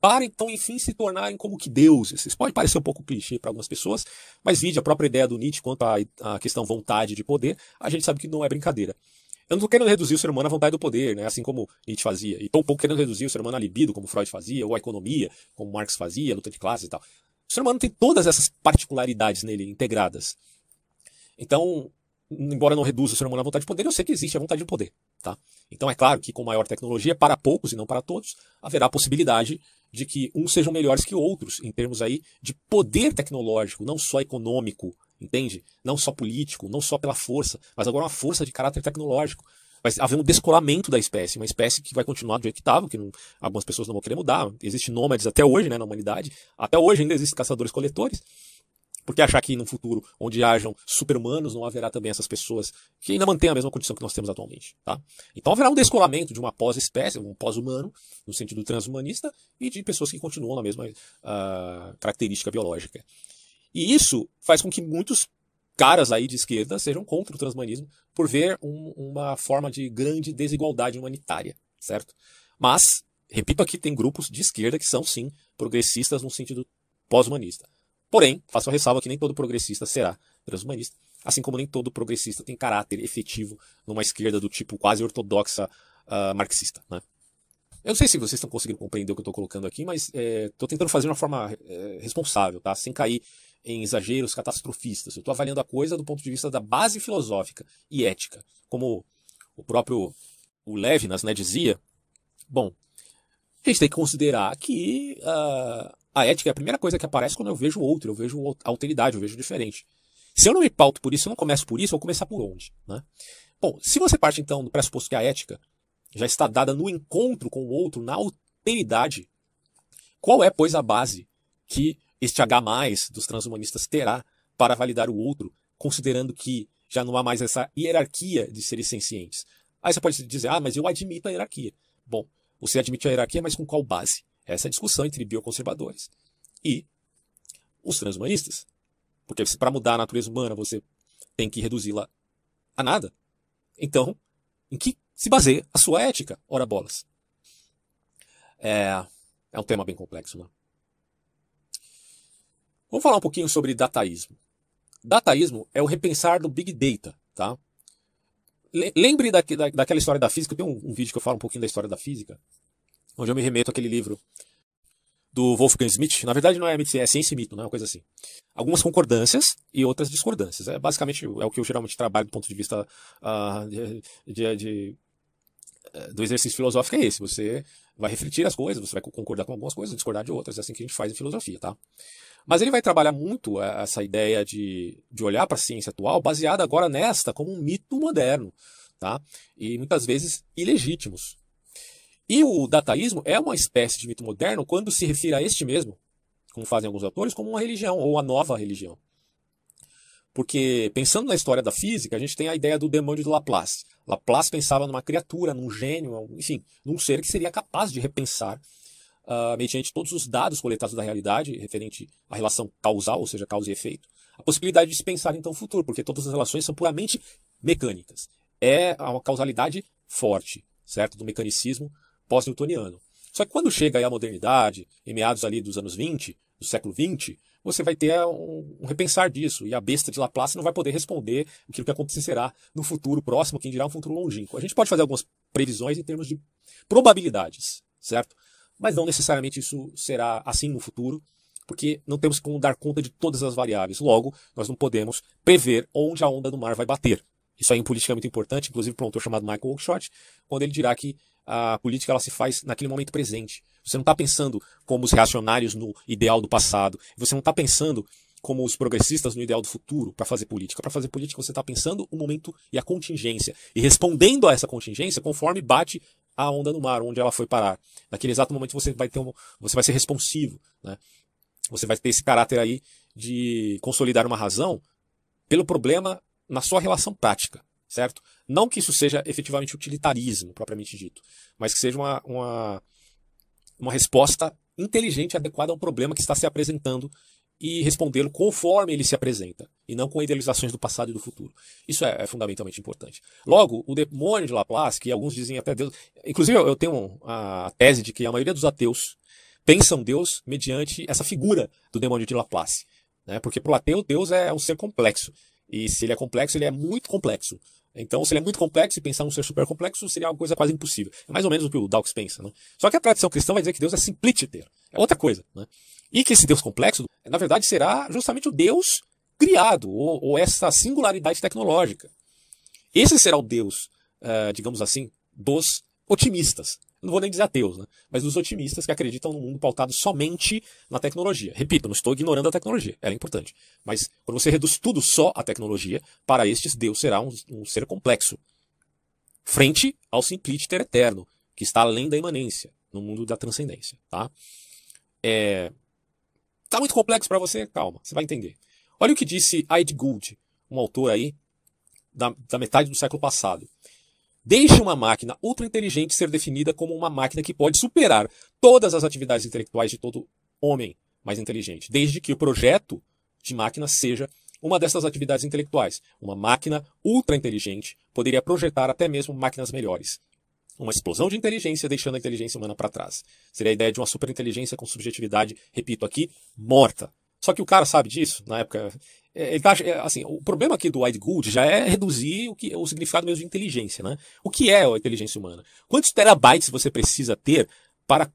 para então, enfim, se tornarem como que deuses. Isso pode parecer um pouco clichê para algumas pessoas, mas vide a própria ideia do Nietzsche quanto à, à questão vontade de poder, a gente sabe que não é brincadeira. Eu não estou querendo reduzir o ser humano à vontade do poder, né? assim como Nietzsche fazia. E pouco querendo reduzir o ser humano à libido, como Freud fazia, ou à economia, como Marx fazia, a luta de classes e tal. O ser humano tem todas essas particularidades nele integradas. Então, embora não reduza o ser humano à vontade de poder, eu sei que existe a vontade de poder. Tá? Então é claro que com maior tecnologia, para poucos e não para todos, haverá a possibilidade de que uns sejam melhores que outros, em termos aí de poder tecnológico, não só econômico, entende? Não só político, não só pela força, mas agora uma força de caráter tecnológico. Vai haver um descolamento da espécie, uma espécie que vai continuar do jeito que estava, que não, algumas pessoas não vão querer mudar. Existem nômades até hoje né, na humanidade, até hoje ainda existem caçadores-coletores. Por que achar que no futuro, onde hajam super-humanos, não haverá também essas pessoas que ainda mantêm a mesma condição que nós temos atualmente? Tá? Então haverá um descolamento de uma pós-espécie, um pós-humano, no sentido transhumanista, e de pessoas que continuam na mesma uh, característica biológica. E isso faz com que muitos caras aí de esquerda sejam contra o transhumanismo por ver um, uma forma de grande desigualdade humanitária, certo? Mas, repito aqui, tem grupos de esquerda que são sim progressistas no sentido pós-humanista. Porém, faço a ressalva que nem todo progressista será transhumanista. assim como nem todo progressista tem caráter efetivo numa esquerda do tipo quase ortodoxa uh, marxista. Né? Eu não sei se vocês estão conseguindo compreender o que eu estou colocando aqui, mas estou é, tentando fazer de uma forma é, responsável, tá? sem cair em exageros catastrofistas. Eu estou avaliando a coisa do ponto de vista da base filosófica e ética. Como o próprio o Levinas né, dizia, bom, a gente tem que considerar que uh, a ética é a primeira coisa que aparece quando eu vejo outro, eu vejo alteridade, eu vejo diferente. Se eu não me pauto por isso, eu não começo por isso, eu vou começar por onde? Né? Bom, se você parte então do pressuposto que a ética já está dada no encontro com o outro, na alteridade, qual é, pois, a base que este H dos transhumanistas terá para validar o outro, considerando que já não há mais essa hierarquia de seres sencientes. Aí você pode dizer, ah, mas eu admito a hierarquia. Bom, você admite a hierarquia, mas com qual base? Essa é a discussão entre bioconservadores e os transhumanistas. Porque para mudar a natureza humana você tem que reduzi-la a nada, então, em que se baseia a sua ética? Ora bolas. É, é um tema bem complexo, né? Vamos falar um pouquinho sobre dataísmo. Dataísmo é o repensar do Big Data, tá? Lembre da, da, daquela história da física, tem um, um, vídeo que eu falo um pouquinho da história da física, onde eu me remeto àquele livro do Wolfgang Smith. Na verdade não é é Ciência e Mito, né? uma coisa assim. Algumas concordâncias e outras discordâncias. É basicamente é o que eu geralmente trabalho do ponto de vista uh, de, de, de, eh, do exercício filosófico é esse. Você vai refletir as coisas, você vai concordar com algumas coisas, discordar de outras. É assim que a gente faz em filosofia, tá? Mas ele vai trabalhar muito é, essa ideia de, de olhar para a ciência atual baseada agora nesta como um mito moderno, tá? E muitas vezes ilegítimos. E o dataísmo é uma espécie de mito moderno quando se refere a este mesmo, como fazem alguns autores, como uma religião ou a nova religião. Porque, pensando na história da física, a gente tem a ideia do demônio de Laplace. Laplace pensava numa criatura, num gênio, enfim, num ser que seria capaz de repensar uh, mediante todos os dados coletados da realidade, referente à relação causal, ou seja, causa e efeito, a possibilidade de se pensar então o futuro, porque todas as relações são puramente mecânicas. É uma causalidade forte, certo? Do mecanicismo pós-newtoniano. Só que quando chega a modernidade, em meados ali dos anos 20, do século 20, você vai ter um, um, repensar disso. E a besta de Laplace não vai poder responder aquilo que acontecerá no futuro próximo, quem dirá um futuro longínquo. A gente pode fazer algumas previsões em termos de probabilidades, certo? Mas não necessariamente isso será assim no futuro, porque não temos como dar conta de todas as variáveis. Logo, nós não podemos prever onde a onda do mar vai bater. Isso aí em política é muito importante, inclusive para um autor chamado Michael Oakeshott, quando ele dirá que a política ela se faz naquele momento presente. Você não está pensando como os reacionários no ideal do passado. Você não está pensando como os progressistas no ideal do futuro para fazer política. Para fazer política, você está pensando o momento e a contingência. E respondendo a essa contingência conforme bate a onda no mar, onde ela foi parar. Naquele exato momento você vai ter um, você vai ser responsivo, né? Você vai ter esse caráter aí de consolidar uma razão pelo problema na sua relação prática, certo? Não que isso seja efetivamente utilitarismo, propriamente dito, mas que seja uma, uma, uma resposta inteligente adequada a um problema que está se apresentando e respondê-lo conforme ele se apresenta, e não com idealizações do passado e do futuro. Isso é, é, fundamentalmente importante. Logo, o demônio de Laplace, que alguns dizem até Deus. Inclusive, eu tenho a tese de que a maioria dos ateus pensam Deus mediante essa figura do demônio de Laplace. Né? Porque para o ateu, Deus é um ser complexo. E se ele é complexo, ele é muito complexo. Então, se ele é muito complexo e pensar um ser super complexo seria uma coisa quase impossível. É mais ou menos o que o Dawkins pensa. Né? Só que a tradição cristã vai dizer que Deus é simplíciter. É outra coisa. Né? E que esse Deus complexo, na verdade, será justamente o Deus criado, ou, ou essa singularidade tecnológica. Esse será o Deus, uh, digamos assim, dos otimistas. Não vou nem dizer ateus, né? mas dos otimistas que acreditam no mundo pautado somente na tecnologia. Repito, não estou ignorando a tecnologia, ela é importante. Mas quando você reduz tudo só à tecnologia, para estes, Deus será um, um ser complexo. Frente ao simplíter eterno, que está além da imanência, no mundo da transcendência. Tá? É, Tá muito complexo para você? Calma, você vai entender. Olha o que disse Id Gould, um autor aí da, da metade do século passado. Deixe uma máquina ultra inteligente ser definida como uma máquina que pode superar todas as atividades intelectuais de todo homem mais inteligente, desde que o projeto de máquina seja uma dessas atividades intelectuais. Uma máquina ultra inteligente poderia projetar até mesmo máquinas melhores uma explosão de inteligência deixando a inteligência humana para trás. Seria a ideia de uma superinteligência com subjetividade, repito aqui, morta. Só que o cara sabe disso, na época é, ele tá, é, assim, o problema aqui do Wide Good já é reduzir o, que, o significado mesmo de inteligência. Né? O que é a inteligência humana? Quantos terabytes você precisa ter para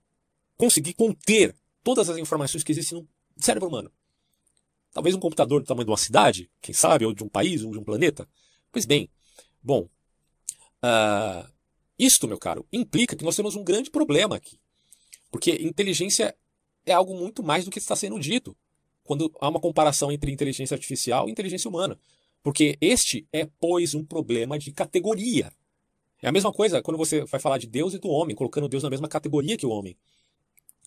conseguir conter todas as informações que existem no cérebro humano? Talvez um computador do tamanho de uma cidade, quem sabe, ou de um país, ou de um planeta. Pois bem, bom, uh, isto, meu caro, implica que nós temos um grande problema aqui. Porque inteligência é algo muito mais do que está sendo dito quando há uma comparação entre inteligência artificial e inteligência humana. Porque este é, pois, um problema de categoria. É a mesma coisa quando você vai falar de Deus e do homem, colocando Deus na mesma categoria que o homem.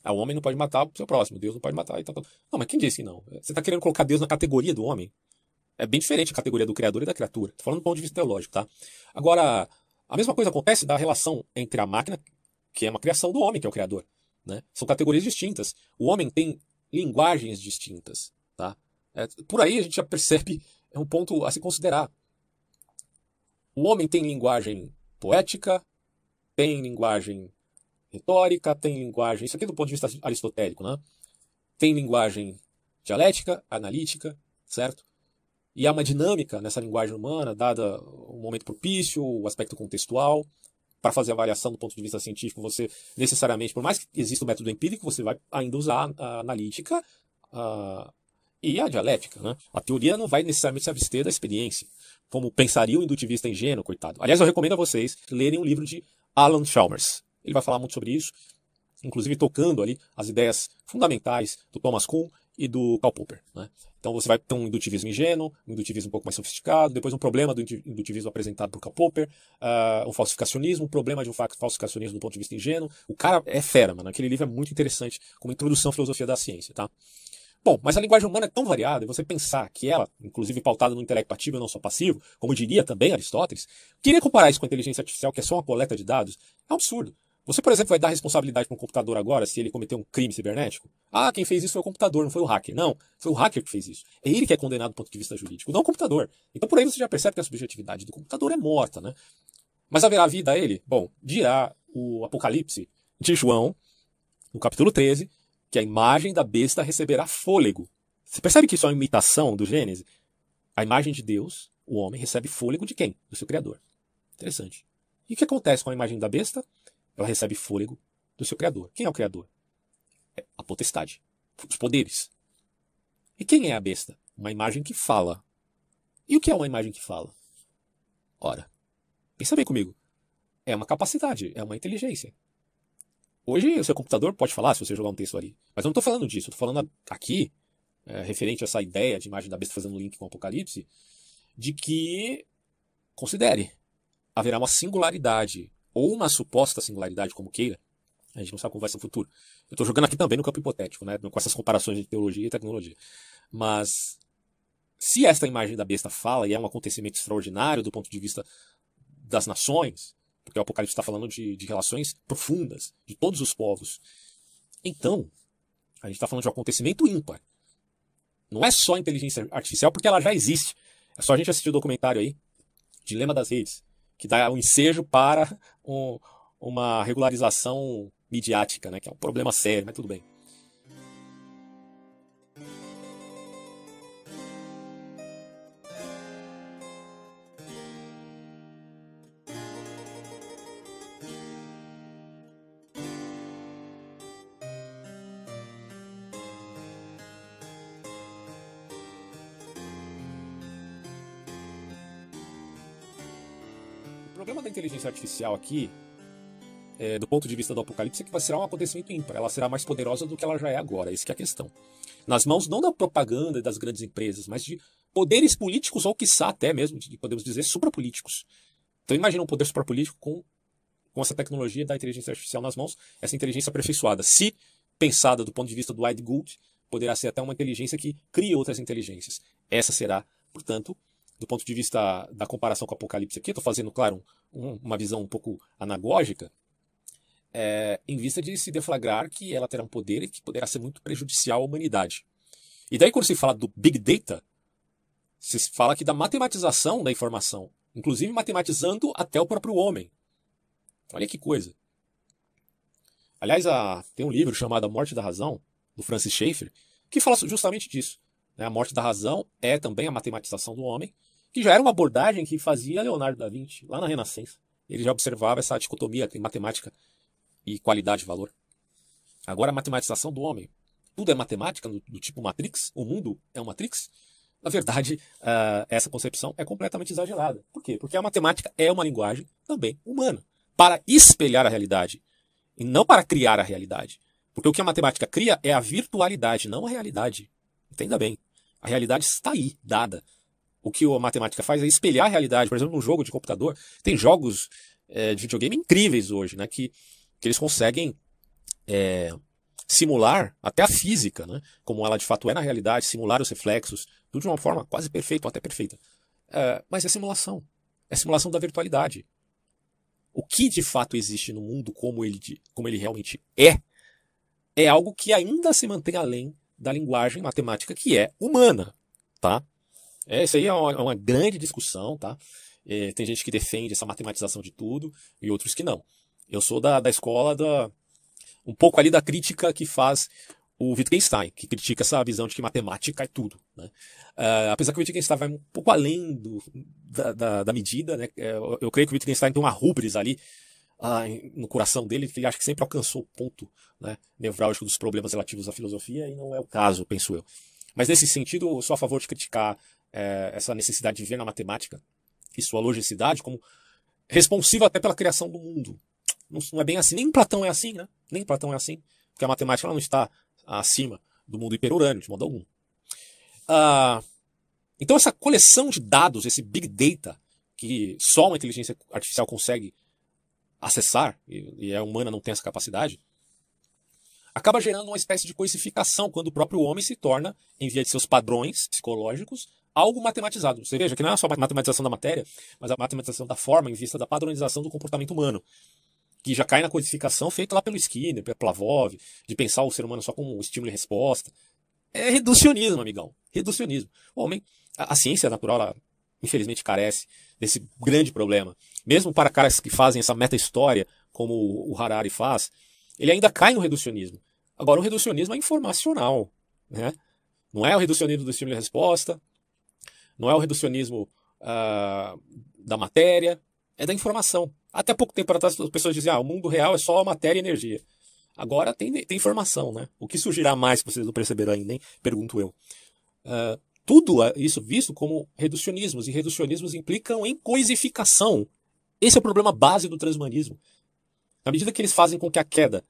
Ah, o homem não pode matar o seu próximo, Deus não pode matar e tal, tal. Não, mas quem disse que não? Você está querendo colocar Deus na categoria do homem? É bem diferente a categoria do Criador e da criatura. Estou falando do ponto de vista teológico, tá? Agora, a mesma coisa acontece da relação entre a máquina, que é uma criação do homem, que é o Criador. Né? São categorias distintas. O homem tem linguagens distintas. Tá? É, por aí a gente já percebe, é um ponto a se considerar. O homem tem linguagem poética, tem linguagem retórica, tem linguagem. Isso aqui é do ponto de vista aristotélico, né? Tem linguagem dialética, analítica, certo? E há uma dinâmica nessa linguagem humana, dada o momento propício, o aspecto contextual para fazer a avaliação do ponto de vista científico, você necessariamente, por mais que exista o método empírico, você vai ainda usar a analítica a, e a dialética. Né? A teoria não vai necessariamente se abster da experiência, como pensaria o indutivista ingênuo, coitado. Aliás, eu recomendo a vocês lerem um livro de Alan Chalmers. Ele vai falar muito sobre isso, inclusive tocando ali as ideias fundamentais do Thomas Kuhn e do Karl Popper. Né? Então você vai ter um indutivismo ingênuo, um indutivismo um pouco mais sofisticado, depois um problema do indutivismo apresentado por Karl Popper, uh, um falsificacionismo, um problema de um falsificacionismo do ponto de vista ingênuo. O cara é fera, mano. Aquele livro é muito interessante como introdução à filosofia da ciência, tá? Bom, mas a linguagem humana é tão variada, e você pensar que ela, inclusive pautada no intelecto ativo e não só passivo, como diria também Aristóteles, queria comparar isso com a inteligência artificial, que é só uma coleta de dados, é um absurdo. Você, por exemplo, vai dar responsabilidade para um computador agora se ele cometeu um crime cibernético? Ah, quem fez isso foi o computador, não foi o hacker. Não, foi o hacker que fez isso. É ele que é condenado do ponto de vista jurídico, não o computador. Então por aí você já percebe que a subjetividade do computador é morta, né? Mas haverá vida a ele? Bom, dirá o Apocalipse de João, no capítulo 13, que a imagem da besta receberá fôlego. Você percebe que isso é uma imitação do Gênesis? A imagem de Deus, o homem, recebe fôlego de quem? Do seu Criador. Interessante. E o que acontece com a imagem da besta? Ela recebe fôlego do seu Criador. Quem é o Criador? É a potestade, os poderes. E quem é a besta? Uma imagem que fala. E o que é uma imagem que fala? Ora, pensa bem comigo. É uma capacidade, é uma inteligência. Hoje o seu computador pode falar se você jogar um texto ali. Mas eu não estou falando disso, estou falando aqui, é, referente a essa ideia de imagem da besta fazendo link com o Apocalipse, de que considere haverá uma singularidade ou uma suposta singularidade, como queira, a gente não sabe como vai ser o futuro. Eu estou jogando aqui também no campo hipotético, né, com essas comparações de teologia e tecnologia. Mas se esta imagem da besta fala e é um acontecimento extraordinário do ponto de vista das nações, porque o Apocalipse está falando de, de relações profundas de todos os povos, então a gente está falando de um acontecimento ímpar. Não é só inteligência artificial, porque ela já existe. É só a gente assistir o documentário aí, Dilema das Redes que dá um ensejo para um, uma regularização midiática, né, que é um problema sério, mas tudo bem. Inteligência artificial aqui, é, do ponto de vista do apocalipse, é que vai ser um acontecimento ímpar. Ela será mais poderosa do que ela já é agora. Isso que é a questão. Nas mãos não da propaganda e das grandes empresas, mas de poderes políticos, ou quiçá até mesmo, de, podemos dizer, suprapolíticos. Então imagina um poder suprapolítico com, com essa tecnologia da inteligência artificial nas mãos, essa inteligência aperfeiçoada. Se pensada do ponto de vista do Wide Good, poderá ser até uma inteligência que cria outras inteligências. Essa será, portanto, do ponto de vista da comparação com o Apocalipse aqui, estou fazendo, claro, um, uma visão um pouco anagógica, é, em vista de se deflagrar que ela terá um poder e que poderá ser muito prejudicial à humanidade. E daí, quando se fala do Big Data, se fala aqui da matematização da informação, inclusive matematizando até o próprio homem. Olha que coisa. Aliás, a, tem um livro chamado A Morte da Razão, do Francis Schaeffer, que fala justamente disso. Né? A morte da razão é também a matematização do homem, que já era uma abordagem que fazia Leonardo da Vinci lá na Renascença. Ele já observava essa dicotomia entre matemática e qualidade e valor. Agora a matematização do homem. Tudo é matemática, do, do tipo Matrix? O mundo é uma Matrix? Na verdade, uh, essa concepção é completamente exagerada. Por quê? Porque a matemática é uma linguagem também humana, para espelhar a realidade, e não para criar a realidade. Porque o que a matemática cria é a virtualidade, não a realidade. Entenda bem. A realidade está aí, dada. O que a matemática faz é espelhar a realidade. Por exemplo, num jogo de computador, tem jogos é, de videogame incríveis hoje, né? Que, que eles conseguem é, simular até a física, né? Como ela de fato é na realidade, simular os reflexos, tudo de uma forma quase perfeita ou até perfeita. É, mas é simulação. É simulação da virtualidade. O que de fato existe no mundo como ele, como ele realmente é, é algo que ainda se mantém além da linguagem matemática que é humana, tá? É, isso aí é uma, uma grande discussão, tá? É, tem gente que defende essa matematização de tudo e outros que não. Eu sou da, da escola da um pouco ali da crítica que faz o Wittgenstein, que critica essa visão de que matemática é tudo. Né? Uh, apesar que o Wittgenstein vai um pouco além do, da, da, da, medida, né? É, eu, eu, creio que o Wittgenstein tem uma rubris ali uh, no coração dele, que ele acha que sempre alcançou o ponto né, nevrálgico dos problemas relativos à filosofia, e não é o caso, penso eu. Mas nesse sentido, eu sou a favor de criticar é, essa necessidade de ver na matemática e sua logicidade como responsiva até pela criação do mundo. Não, não é bem assim, nem Platão é assim, né? Nem Platão é assim, porque a matemática não está acima do mundo hiperurânio, de modo algum. Ah, então, essa coleção de dados, esse big data, que só uma inteligência artificial consegue acessar, e, e a humana não tem essa capacidade, acaba gerando uma espécie de coisificação quando o próprio homem se torna, em via de seus padrões psicológicos, algo matematizado. Você veja que não é só a matematização da matéria, mas a matematização da forma em vista da padronização do comportamento humano. Que já cai na codificação feita lá pelo Skinner, pelo Plavov, de pensar o ser humano só como estímulo e resposta. É reducionismo, amigão. Reducionismo. O homem, a, a ciência natural, ela, infelizmente, carece desse grande problema. Mesmo para caras que fazem essa meta-história, como o Harari faz, ele ainda cai no reducionismo. Agora, o reducionismo é informacional. Né? Não é o reducionismo do estímulo e resposta, não é o reducionismo uh, da matéria, é da informação. Até pouco tempo atrás as pessoas diziam, ah, o mundo real é só matéria e energia. Agora tem, tem informação, né? O que surgirá mais que vocês não perceberam ainda, hein? Pergunto eu. Uh, tudo isso visto como reducionismos, e reducionismos implicam em coisificação. Esse é o problema base do transhumanismo. Na medida que eles fazem com que a queda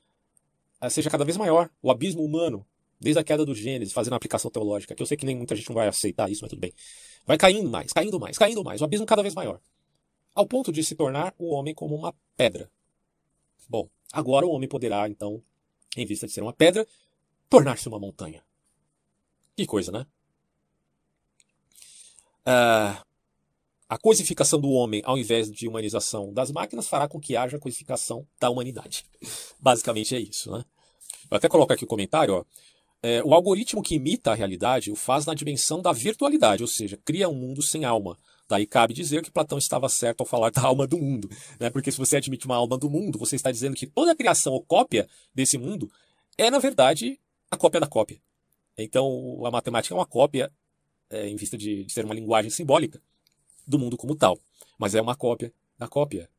uh, seja cada vez maior, o abismo humano, desde a queda do Gênesis, fazendo a aplicação teológica, que eu sei que nem muita gente não vai aceitar isso, mas tudo bem. Vai caindo mais, caindo mais, caindo mais, o abismo cada vez maior. Ao ponto de se tornar o homem como uma pedra. Bom, agora o homem poderá, então, em vista de ser uma pedra, tornar-se uma montanha. Que coisa, né? Uh, a coisificação do homem, ao invés de humanização das máquinas, fará com que haja coisificação da humanidade. Basicamente é isso, né? Vou até colocar aqui o um comentário, ó. É, o algoritmo que imita a realidade o faz na dimensão da virtualidade, ou seja, cria um mundo sem alma. Daí cabe dizer que Platão estava certo ao falar da alma do mundo, né? porque se você admite uma alma do mundo, você está dizendo que toda criação ou cópia desse mundo é, na verdade, a cópia da cópia. Então, a matemática é uma cópia, é, em vista de, de ser uma linguagem simbólica, do mundo como tal. Mas é uma cópia da cópia.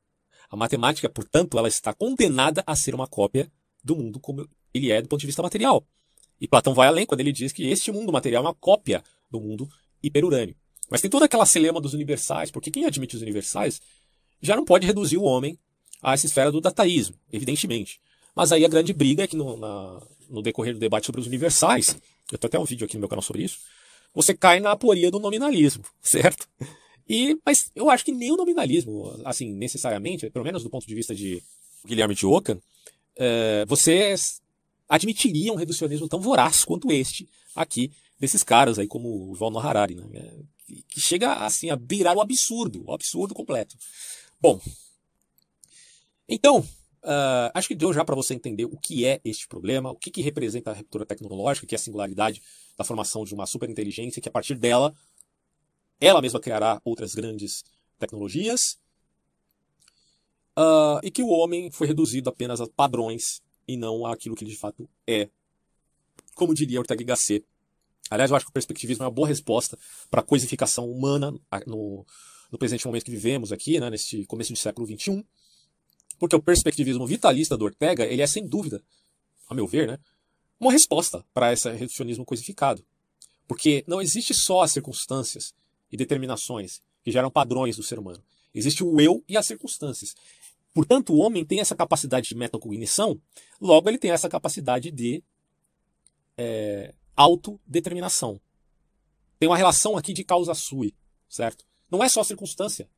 A matemática, portanto, ela está condenada a ser uma cópia do mundo como ele é do ponto de vista material. E Platão vai além quando ele diz que este mundo material é uma cópia do mundo hiperurânio. Mas tem toda aquela celema dos universais, porque quem admite os universais já não pode reduzir o homem a essa esfera do dataísmo, evidentemente. Mas aí a grande briga é que no, na, no decorrer do debate sobre os universais, eu tenho até um vídeo aqui no meu canal sobre isso, você cai na aporia do nominalismo, certo? E, mas eu acho que nem o nominalismo, assim, necessariamente, pelo menos do ponto de vista de Guilherme de Ockham, é, você admitiria um reducionismo tão voraz quanto este aqui desses caras aí como o Valno Harari, né? É, que chega assim a virar o absurdo, o absurdo completo. Bom, então uh, acho que deu já para você entender o que é este problema, o que, que representa a ruptura tecnológica, que é a singularidade da formação de uma superinteligência, que a partir dela ela mesma criará outras grandes tecnologias, uh, e que o homem foi reduzido apenas a padrões e não aquilo que ele de fato é. Como diria Ortega Gasset, Aliás, eu acho que o perspectivismo é uma boa resposta para a coisificação humana no, no presente momento que vivemos aqui, né, neste começo do século XXI. Porque o perspectivismo vitalista do Ortega, ele é sem dúvida, a meu ver, né, uma resposta para esse reducionismo coisificado. Porque não existe só as circunstâncias e determinações que geram padrões do ser humano. Existe o eu e as circunstâncias. Portanto, o homem tem essa capacidade de metacognição, logo ele tem essa capacidade de é, autodeterminação. Tem uma relação aqui de causa sui, certo? Não é só circunstância.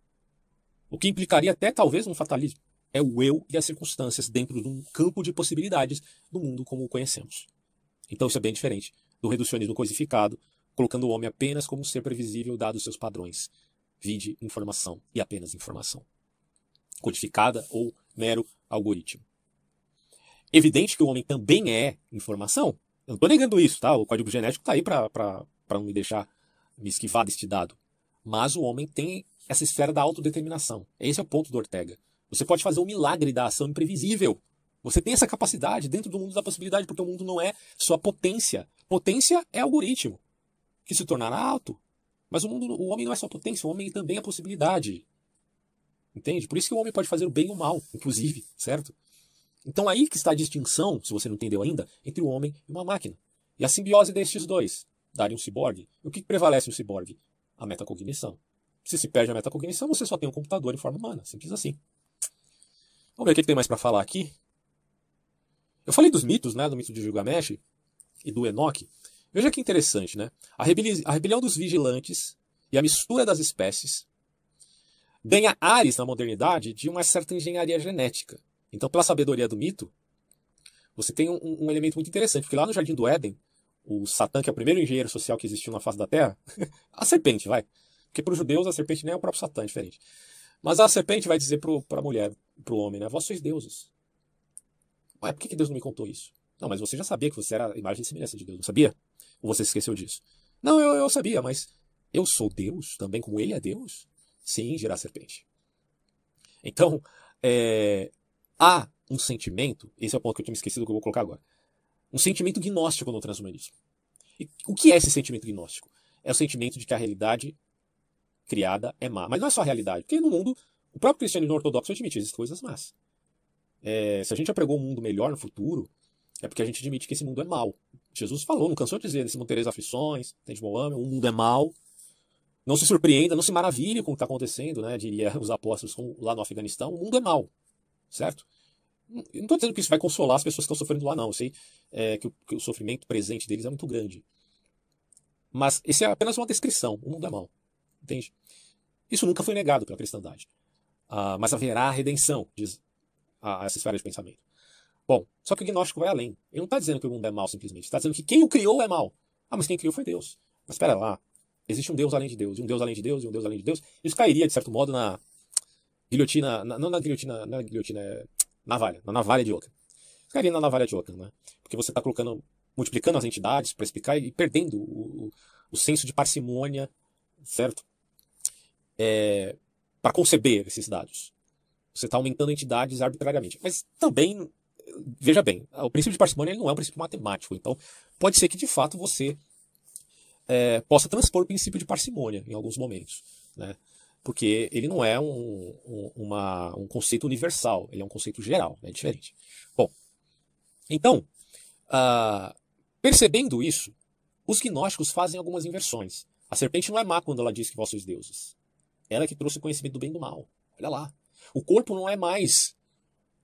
O que implicaria até talvez um fatalismo. É o eu e as circunstâncias dentro de um campo de possibilidades do mundo como o conhecemos. Então isso é bem diferente do reducionismo coisificado, colocando o homem apenas como um ser previsível dados seus padrões. Vide informação e apenas informação. Codificada ou mero algoritmo. Evidente que o homem também é informação. Eu não estou negando isso, tá? O código genético está aí para não me deixar me esquivar deste dado. Mas o homem tem essa esfera da autodeterminação. Esse é o ponto do Ortega. Você pode fazer o milagre da ação imprevisível. Você tem essa capacidade dentro do mundo da possibilidade, porque o mundo não é só potência. Potência é algoritmo, que se tornará alto. Mas o, mundo, o homem não é só potência, o homem também é possibilidade. Entende? Por isso que o homem pode fazer o bem e o mal, inclusive, certo? Então aí que está a distinção, se você não entendeu ainda, entre o homem e uma máquina. E a simbiose destes dois, darem um ciborgue. O que prevalece no ciborgue? A metacognição. Se se perde a metacognição, você só tem um computador em forma humana. Simples assim. Vamos ver o que tem mais para falar aqui. Eu falei dos mitos, né? Do mito de Gilgamesh e do Enoque. Veja que interessante, né? A, rebeli a rebelião dos vigilantes e a mistura das espécies ganha ares na modernidade de uma certa engenharia genética. Então, pela sabedoria do mito, você tem um, um, elemento muito interessante, porque lá no Jardim do Éden, o Satã, que é o primeiro engenheiro social que existiu na face da Terra, a serpente, vai. Porque para os judeus a serpente nem é o próprio Satã, é diferente. Mas a serpente vai dizer para a mulher, para o homem, né? Vós sois deuses. Ué, por que, que Deus não me contou isso? Não, mas você já sabia que você era a imagem e semelhança de Deus, não sabia? Ou você esqueceu disso? Não, eu, eu sabia, mas eu sou Deus também, como ele é Deus? Sim, gerar serpente. Então, é, há um sentimento, esse é o ponto que eu tinha esquecido que eu vou colocar agora, um sentimento gnóstico no transhumanismo. E o que é esse sentimento gnóstico? É o sentimento de que a realidade criada é má. Mas não é só a realidade, porque no mundo, o próprio cristianismo ortodoxo admite existem coisas más. É, se a gente já pregou um mundo melhor no futuro, é porque a gente admite que esse mundo é mau. Jesus falou, não cansou de dizer, nesse mundo tereis aflições, tem de o mundo é mau. Não se surpreenda, não se maravilhe com o que está acontecendo, né? Diria os apóstolos lá no Afeganistão, o mundo é mau certo? Não estou dizendo que isso vai consolar as pessoas que estão sofrendo lá, não. Eu sei é, que, o, que, o, sofrimento presente deles é muito grande. Mas esse é apenas uma descrição. O mundo é mau. Entende? Isso nunca foi negado pela cristandade. Ah, mas haverá redenção, diz a, a essa esfera de pensamento. Bom, só que o gnóstico vai além. Ele não está dizendo que o mundo é mau simplesmente. está dizendo que quem o criou é mau. Ah, mas quem criou foi Deus. Mas espera lá. Existe um Deus além de Deus, e um Deus além de Deus, e um Deus além de Deus. Isso cairia, de certo modo, na, guilhotina, na, não na guilhotina, não é guilhotina, é navalha, na navalha de Ockham. Ficaria na navalha de Ockham, né? Porque você está colocando, multiplicando as entidades para explicar e perdendo o, o, o senso de parcimônia, certo? É, para conceber esses dados. Você está aumentando entidades arbitrariamente. Mas também, veja bem, o princípio de parcimônia não é um princípio matemático. Então, pode ser que de fato você é, possa transpor o princípio de parcimônia em alguns momentos. Né? porque ele não é um, um, uma, um conceito universal, ele é um conceito geral, é diferente. Bom, então, uh, percebendo isso, os gnósticos fazem algumas inversões. A serpente não é má quando ela diz que vós sois deuses. Ela é que trouxe o conhecimento do bem e do mal. Olha lá. O corpo não é mais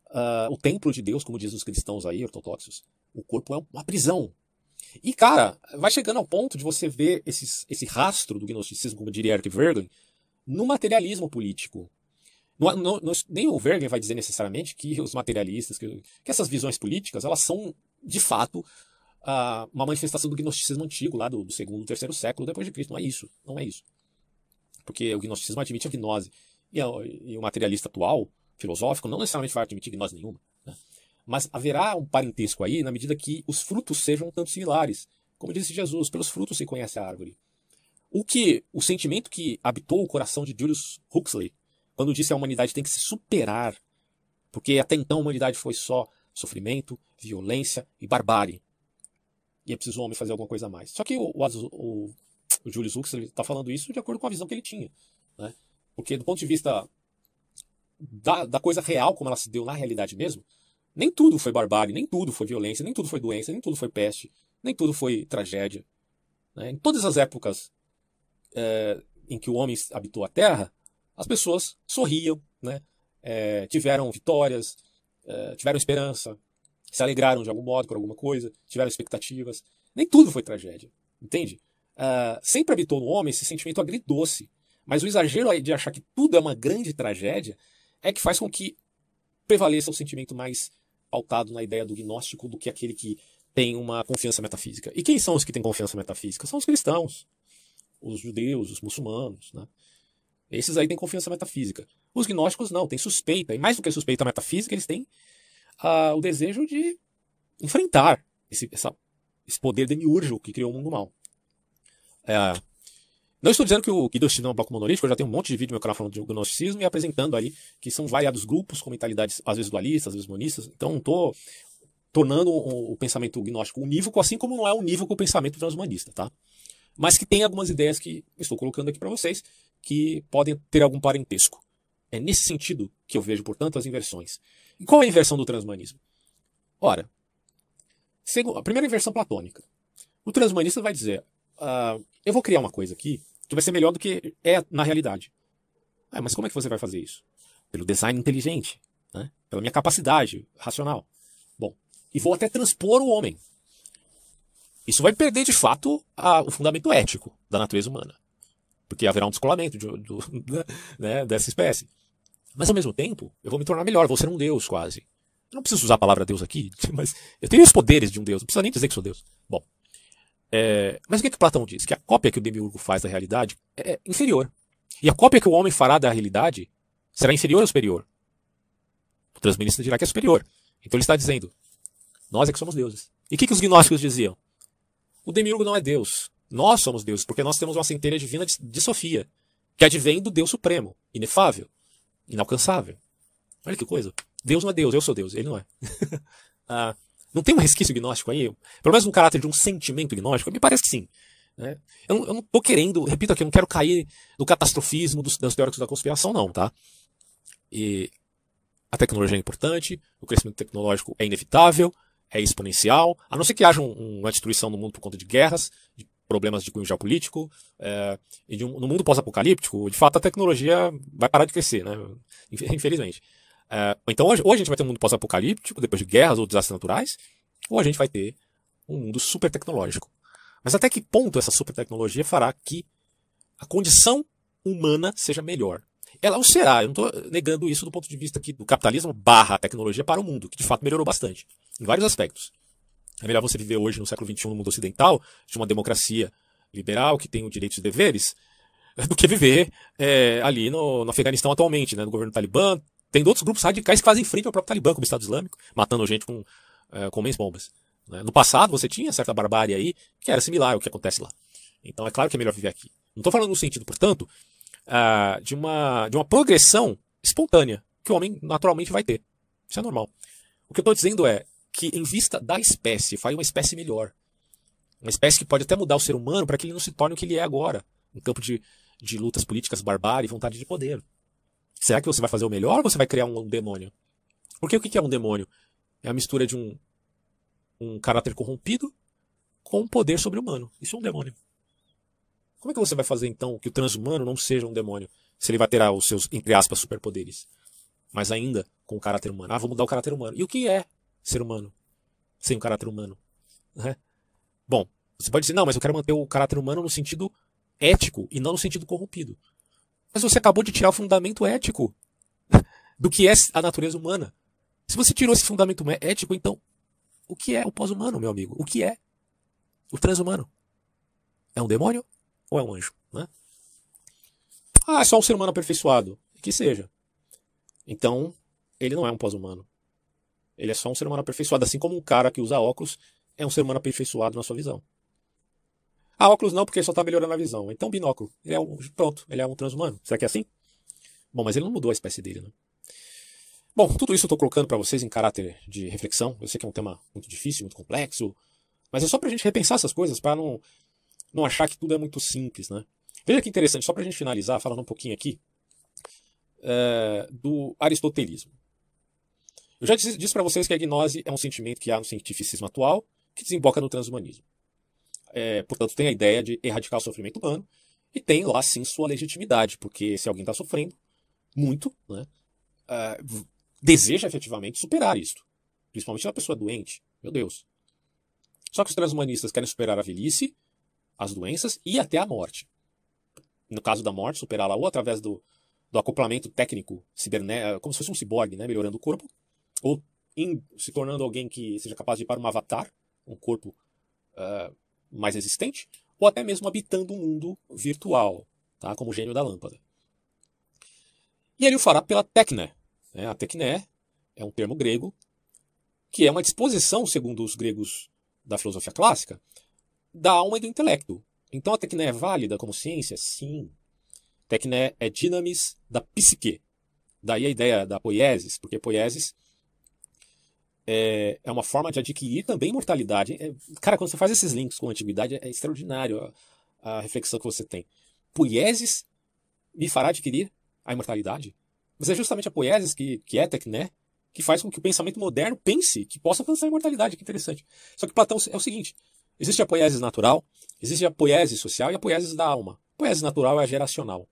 uh, o templo de Deus, como dizem os cristãos aí, ortodoxos. O corpo é uma prisão. E, cara, vai chegando ao ponto de você ver esses, esse rastro do gnosticismo, como diria Eric Vergen, no materialismo político. Não, não, não, nem o Vergen vai dizer necessariamente que os materialistas, que, que essas visões políticas, elas são, de fato, uh, uma manifestação do gnosticismo antigo, lá do, do segundo, terceiro século depois de Cristo. Não é isso. Não é isso. Porque o gnosticismo admite a gnose. E, e o materialista atual, filosófico, não necessariamente vai admitir gnose nenhuma. Mas haverá um parentesco aí na medida que os frutos sejam tanto similares. Como disse Jesus, pelos frutos se conhece a árvore. O que o sentimento que habitou o coração de Julius Huxley quando disse que a humanidade tem que se superar, porque até então a humanidade foi só sofrimento, violência e barbárie. E é preciso o homem fazer alguma coisa a mais. Só que o, o, o Julius Huxley está falando isso de acordo com a visão que ele tinha. Né? Porque do ponto de vista da, da coisa real, como ela se deu na realidade mesmo, nem tudo foi barbárie, nem tudo foi violência, nem tudo foi doença, nem tudo foi peste, nem tudo foi tragédia. Né? Em todas as épocas é, em que o homem habitou a Terra, as pessoas sorriam, né? É, tiveram vitórias, é, tiveram esperança, se alegraram de algum modo por alguma coisa, tiveram expectativas. Nem tudo foi tragédia, entende? Uh, sempre habitou no homem esse sentimento agridoce. Mas o exagero de achar que tudo é uma grande tragédia é que faz com que prevaleça o sentimento mais pautado na ideia do gnóstico do que aquele que tem uma confiança metafísica. E quem são os que têm confiança metafísica? São os cristãos, os judeus, os muçulmanos. Né? Esses aí têm confiança metafísica. Os gnósticos não, têm suspeita. E mais do que suspeita metafísica, eles têm uh, o desejo de enfrentar esse, essa, esse poder demiúrgico que criou o mundo mal. É, não estou dizendo que o não é um bloco monolítico, eu já tenho um monte de vídeo no meu canal falando de gnosticismo e apresentando aí que são variados grupos com mentalidades às vezes dualistas, às vezes monistas. Então não estou tornando o, o, pensamento gnóstico unívoco, assim como não é unívoco o pensamento transhumanista, tá? Mas que tem algumas ideias que estou colocando aqui para vocês que podem ter algum parentesco. É nesse sentido que eu vejo, portanto, as inversões. E qual é a inversão do transhumanismo? Ora, a primeira inversão platônica. O transhumanista vai dizer: uh, eu vou criar uma coisa aqui que vai ser melhor do que é na realidade. Ah, mas como é que você vai fazer isso? Pelo design inteligente, né? pela minha capacidade racional. Bom, e vou até transpor o homem. Isso vai perder de fato a, o fundamento ético da natureza humana. Porque haverá um descolamento de, do, né, dessa espécie. Mas ao mesmo tempo, eu vou me tornar melhor, vou ser um Deus quase. Eu não preciso usar a palavra Deus aqui, mas eu tenho os poderes de um Deus, não precisa nem dizer que sou Deus. Bom, é, mas o que, que Platão diz? Que a cópia que o demiurgo faz da realidade é inferior. E a cópia que o homem fará da realidade será inferior ou superior? O transministro dirá que é superior. Então ele está dizendo: nós é que somos deuses. E o que, que os gnósticos diziam? O demiurgo não é Deus. Nós somos deuses, porque nós temos uma centelha divina de, de Sofia, que advém do Deus Supremo, inefável, inalcançável. Olha que coisa. Deus não é Deus, eu sou Deus, ele não é. ah, não tem um resquício gnóstico aí? Pelo menos um caráter de um sentimento gnóstico? Me parece que sim. Né? Eu, eu, não estou querendo, repito aqui, eu não quero cair no catastrofismo dos, dos teóricos da conspiração, não, tá? E a tecnologia é importante, o crescimento tecnológico é inevitável, é exponencial, a não ser que haja um, uma destruição no mundo por conta de guerras, de problemas de cunho geopolítico, é, e um, no mundo pós-apocalíptico, de fato a tecnologia vai parar de crescer, né? Infelizmente. É, então hoje, ou a gente vai ter um mundo pós-apocalíptico, depois de guerras ou desastres naturais, ou a gente vai ter um mundo super tecnológico. Mas até que ponto essa super tecnologia fará que a condição humana seja melhor? Ela o será, eu não estou negando isso do ponto de vista aqui do capitalismo barra tecnologia para o mundo, que de fato melhorou bastante, em vários aspectos. É melhor você viver hoje no século XXI no mundo ocidental, de uma democracia liberal que tem os direitos e deveres, do que viver é, ali no, no Afeganistão atualmente, né, no governo talibã, tem outros grupos radicais que fazem frente ao próprio Talibã, como o Estado Islâmico, matando gente com, é, com mens bombas. Né? No passado, você tinha certa barbárie aí que era similar ao que acontece lá. Então é claro que é melhor viver aqui. Não estou falando no sentido, portanto, uh, de, uma, de uma progressão espontânea que o homem naturalmente vai ter. Isso é normal. O que eu estou dizendo é que, em vista da espécie, faz uma espécie melhor. Uma espécie que pode até mudar o ser humano para que ele não se torne o que ele é agora, em campo de, de lutas políticas, barbárie vontade de poder. Será que você vai fazer o melhor ou você vai criar um, demônio? Porque o que é um demônio? É a mistura de um, um caráter corrompido com um poder sobre-humano. Isso é um demônio. Como é que você vai fazer então que o transhumano não seja um demônio? Se ele vai ter os seus, entre aspas, superpoderes. Mas ainda com o caráter humano. Ah, vou mudar o caráter humano. E o que é ser humano sem o caráter humano? Bom, você pode dizer, não, mas eu quero manter o caráter humano no sentido ético e não no sentido corrompido. Mas você acabou de tirar o fundamento ético do que é a natureza humana. Se você tirou esse fundamento ético, então, o que é o pós-humano, meu amigo? O que é o transhumano? É um demônio ou é um anjo? Né? Ah, é só um ser humano aperfeiçoado. Que seja. Então, ele não é um pós-humano. Ele é só um ser humano aperfeiçoado, assim como um cara que usa óculos é um ser humano aperfeiçoado na sua visão. Ah, óculos não, porque só está melhorando a visão. Então, binóculo. Ele é um, pronto, ele é um transhumano. Será que é assim? Bom, mas ele não mudou a espécie dele, né? Bom, tudo isso eu estou colocando para vocês em caráter de reflexão. Eu sei que é um tema muito difícil, muito complexo, Mas é só para a gente repensar essas coisas, para não, não achar que tudo é muito simples. Né? Veja que interessante, só para a gente finalizar, falando um pouquinho aqui é, do aristotelismo. Eu já disse, disse para vocês que a gnose é um sentimento que há no cientificismo atual que desemboca no transhumanismo. É, portanto, tem a ideia de erradicar o sofrimento humano e tem lá sim sua legitimidade, porque se alguém está sofrendo muito, né, uh, deseja efetivamente superar isto. Principalmente uma pessoa doente. Meu Deus. Só que os transhumanistas querem superar a velhice, as doenças e até a morte. No caso da morte, superá-la ou através do, do acoplamento técnico cibernético, como se fosse um ciborgue, né, melhorando o corpo, ou se tornando alguém que seja capaz de ir para um avatar, um corpo uh, mais existente, ou até mesmo habitando um mundo virtual, tá, como o gênio da lâmpada. E ele o fará pela tecné. Né? A tecné é um termo grego que é uma disposição, segundo os gregos da filosofia clássica, da alma e do intelecto. Então a tecné é válida como ciência? Sim. Tecné é dinamis da psique. Daí a ideia da poiesis, porque poiesis é, é uma forma de adquirir também imortalidade. É, cara, quando você faz esses links com a antiguidade, é extraordinário a, a reflexão que você tem. Poiesis me fará adquirir a imortalidade? Mas é justamente a poiesis, que, que é tecné, que faz com que o pensamento moderno pense que possa alcançar a imortalidade. Que interessante. Só que Platão é o seguinte: existe a poiesis natural, existe a poiesis social e a poiesis da alma. A poiesis natural é a geracional.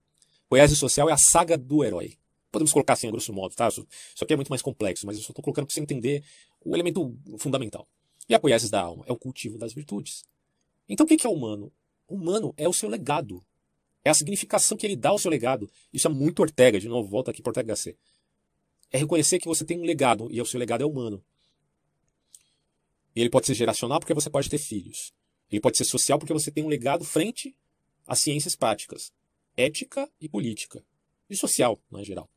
A poiesis social é a saga do herói. Podemos colocar assim, a grosso modo, tá? Isso, isso aqui é muito mais complexo, mas eu só estou colocando para você entender o elemento fundamental. E a poiesis da alma é o cultivo das virtudes. Então o que é humano? Humano é o seu legado. É a significação que ele dá ao seu legado. Isso é muito Ortega, de novo, volta aqui para Ortega C. É reconhecer que você tem um legado e o seu legado é humano. Ele pode ser geracional porque você pode ter filhos. Ele pode ser social porque você tem um legado frente às ciências práticas, ética e política. E social, no geral.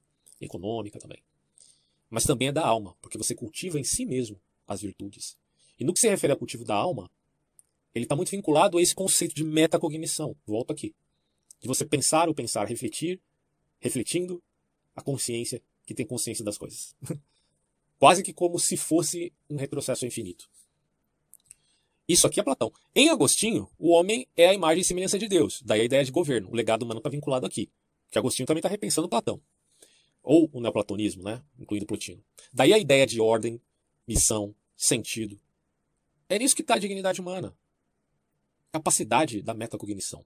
Econômica também. Mas também é da alma, porque você cultiva em si mesmo as virtudes. E no que se refere ao cultivo da alma, ele está muito vinculado a esse conceito de metacognição. Volto aqui de você pensar ou pensar, refletir, refletindo a consciência que tem consciência das coisas. Quase que como se fosse um retrocesso infinito. Isso aqui é Platão. Em Agostinho, o homem é a imagem e semelhança de Deus. Daí a ideia de governo. O legado humano está vinculado aqui. Que Agostinho também está repensando Platão. Ou o neoplatonismo, né? incluindo Plotino. Daí a ideia de ordem, missão, sentido. É nisso que está a dignidade humana. Capacidade da metacognição.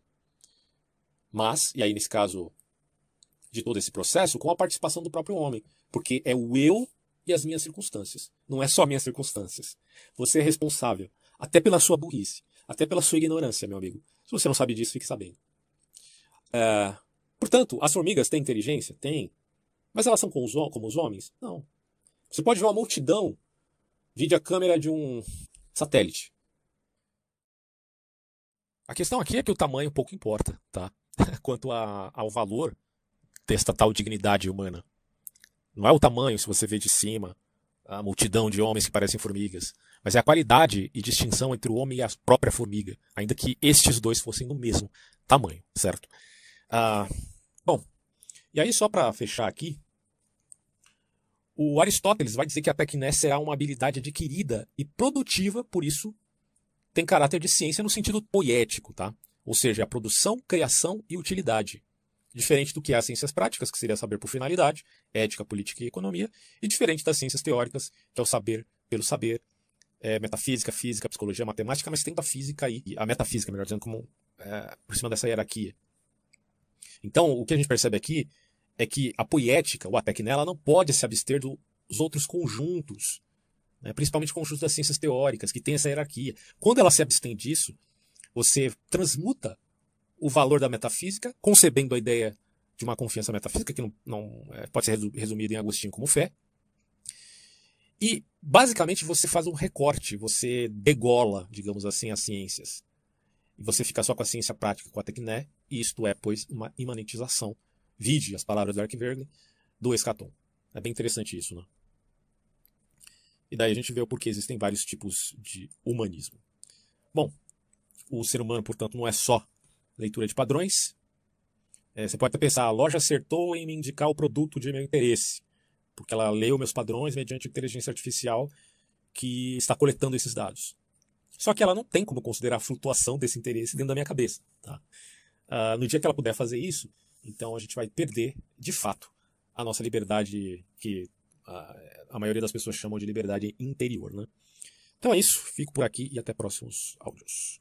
Mas, e aí nesse caso de todo esse processo, com a participação do próprio homem. Porque é o eu e as minhas circunstâncias. Não é só minhas circunstâncias. Você é responsável, até pela sua burrice, até pela sua ignorância, meu amigo. Se você não sabe disso, fique sabendo. É, portanto, as formigas têm inteligência? Tem. Mas elas são como os, como os homens? Não. Você pode ver uma multidão, vide a câmera de um satélite. A questão aqui é que o tamanho pouco importa, tá? quanto a, ao valor desta tal dignidade humana. Não é o tamanho, se você vê de cima, a multidão de homens que parecem formigas, mas é a qualidade e distinção entre o homem e a própria formiga, ainda que estes dois fossem do mesmo tamanho, certo? Ah, bom, e aí só para fechar aqui, o Aristóteles vai dizer que a tecné será uma habilidade adquirida e produtiva, por isso tem caráter de ciência no sentido poético, tá? ou seja, a produção, criação e utilidade. Diferente do que é as ciências práticas, que seria saber por finalidade, ética, política e economia, e diferente das ciências teóricas, que é o saber pelo saber, é, metafísica, física, psicologia, matemática, mas tem a física aí, a metafísica, melhor dizendo, como é, por cima dessa hierarquia. Então, o que a gente percebe aqui é que a poética, ou a tecnela, não pode se abster dos outros conjuntos, né, principalmente conjuntos das ciências teóricas, que tem essa hierarquia. Quando ela se abstém disso, você transmuta o valor da metafísica, concebendo a ideia de uma confiança metafísica, que não, não é, pode ser resumida em Agostinho como fé. E, basicamente, você faz um recorte, você degola, digamos assim, as ciências. E você fica só com a ciência prática, com a tecné, e isto é, pois, uma imanentização. Vide as palavras do Arquivergne, do escatom. É bem interessante isso, né? E daí a gente vê o porquê existem vários tipos de humanismo. Bom, o ser humano, portanto, não é só leitura de padrões. É, você pode até pensar, a loja acertou em me indicar o produto de meu interesse, porque ela leu meus padrões mediante inteligência artificial que está coletando esses dados. Só que ela não tem como considerar a flutuação desse interesse dentro da minha cabeça. Tá? Uh, no dia que ela puder fazer isso, então a gente vai perder, de fato, a nossa liberdade, que a, a maioria das pessoas chamam de liberdade interior. Né? Então é isso, fico por aqui e até próximos áudios.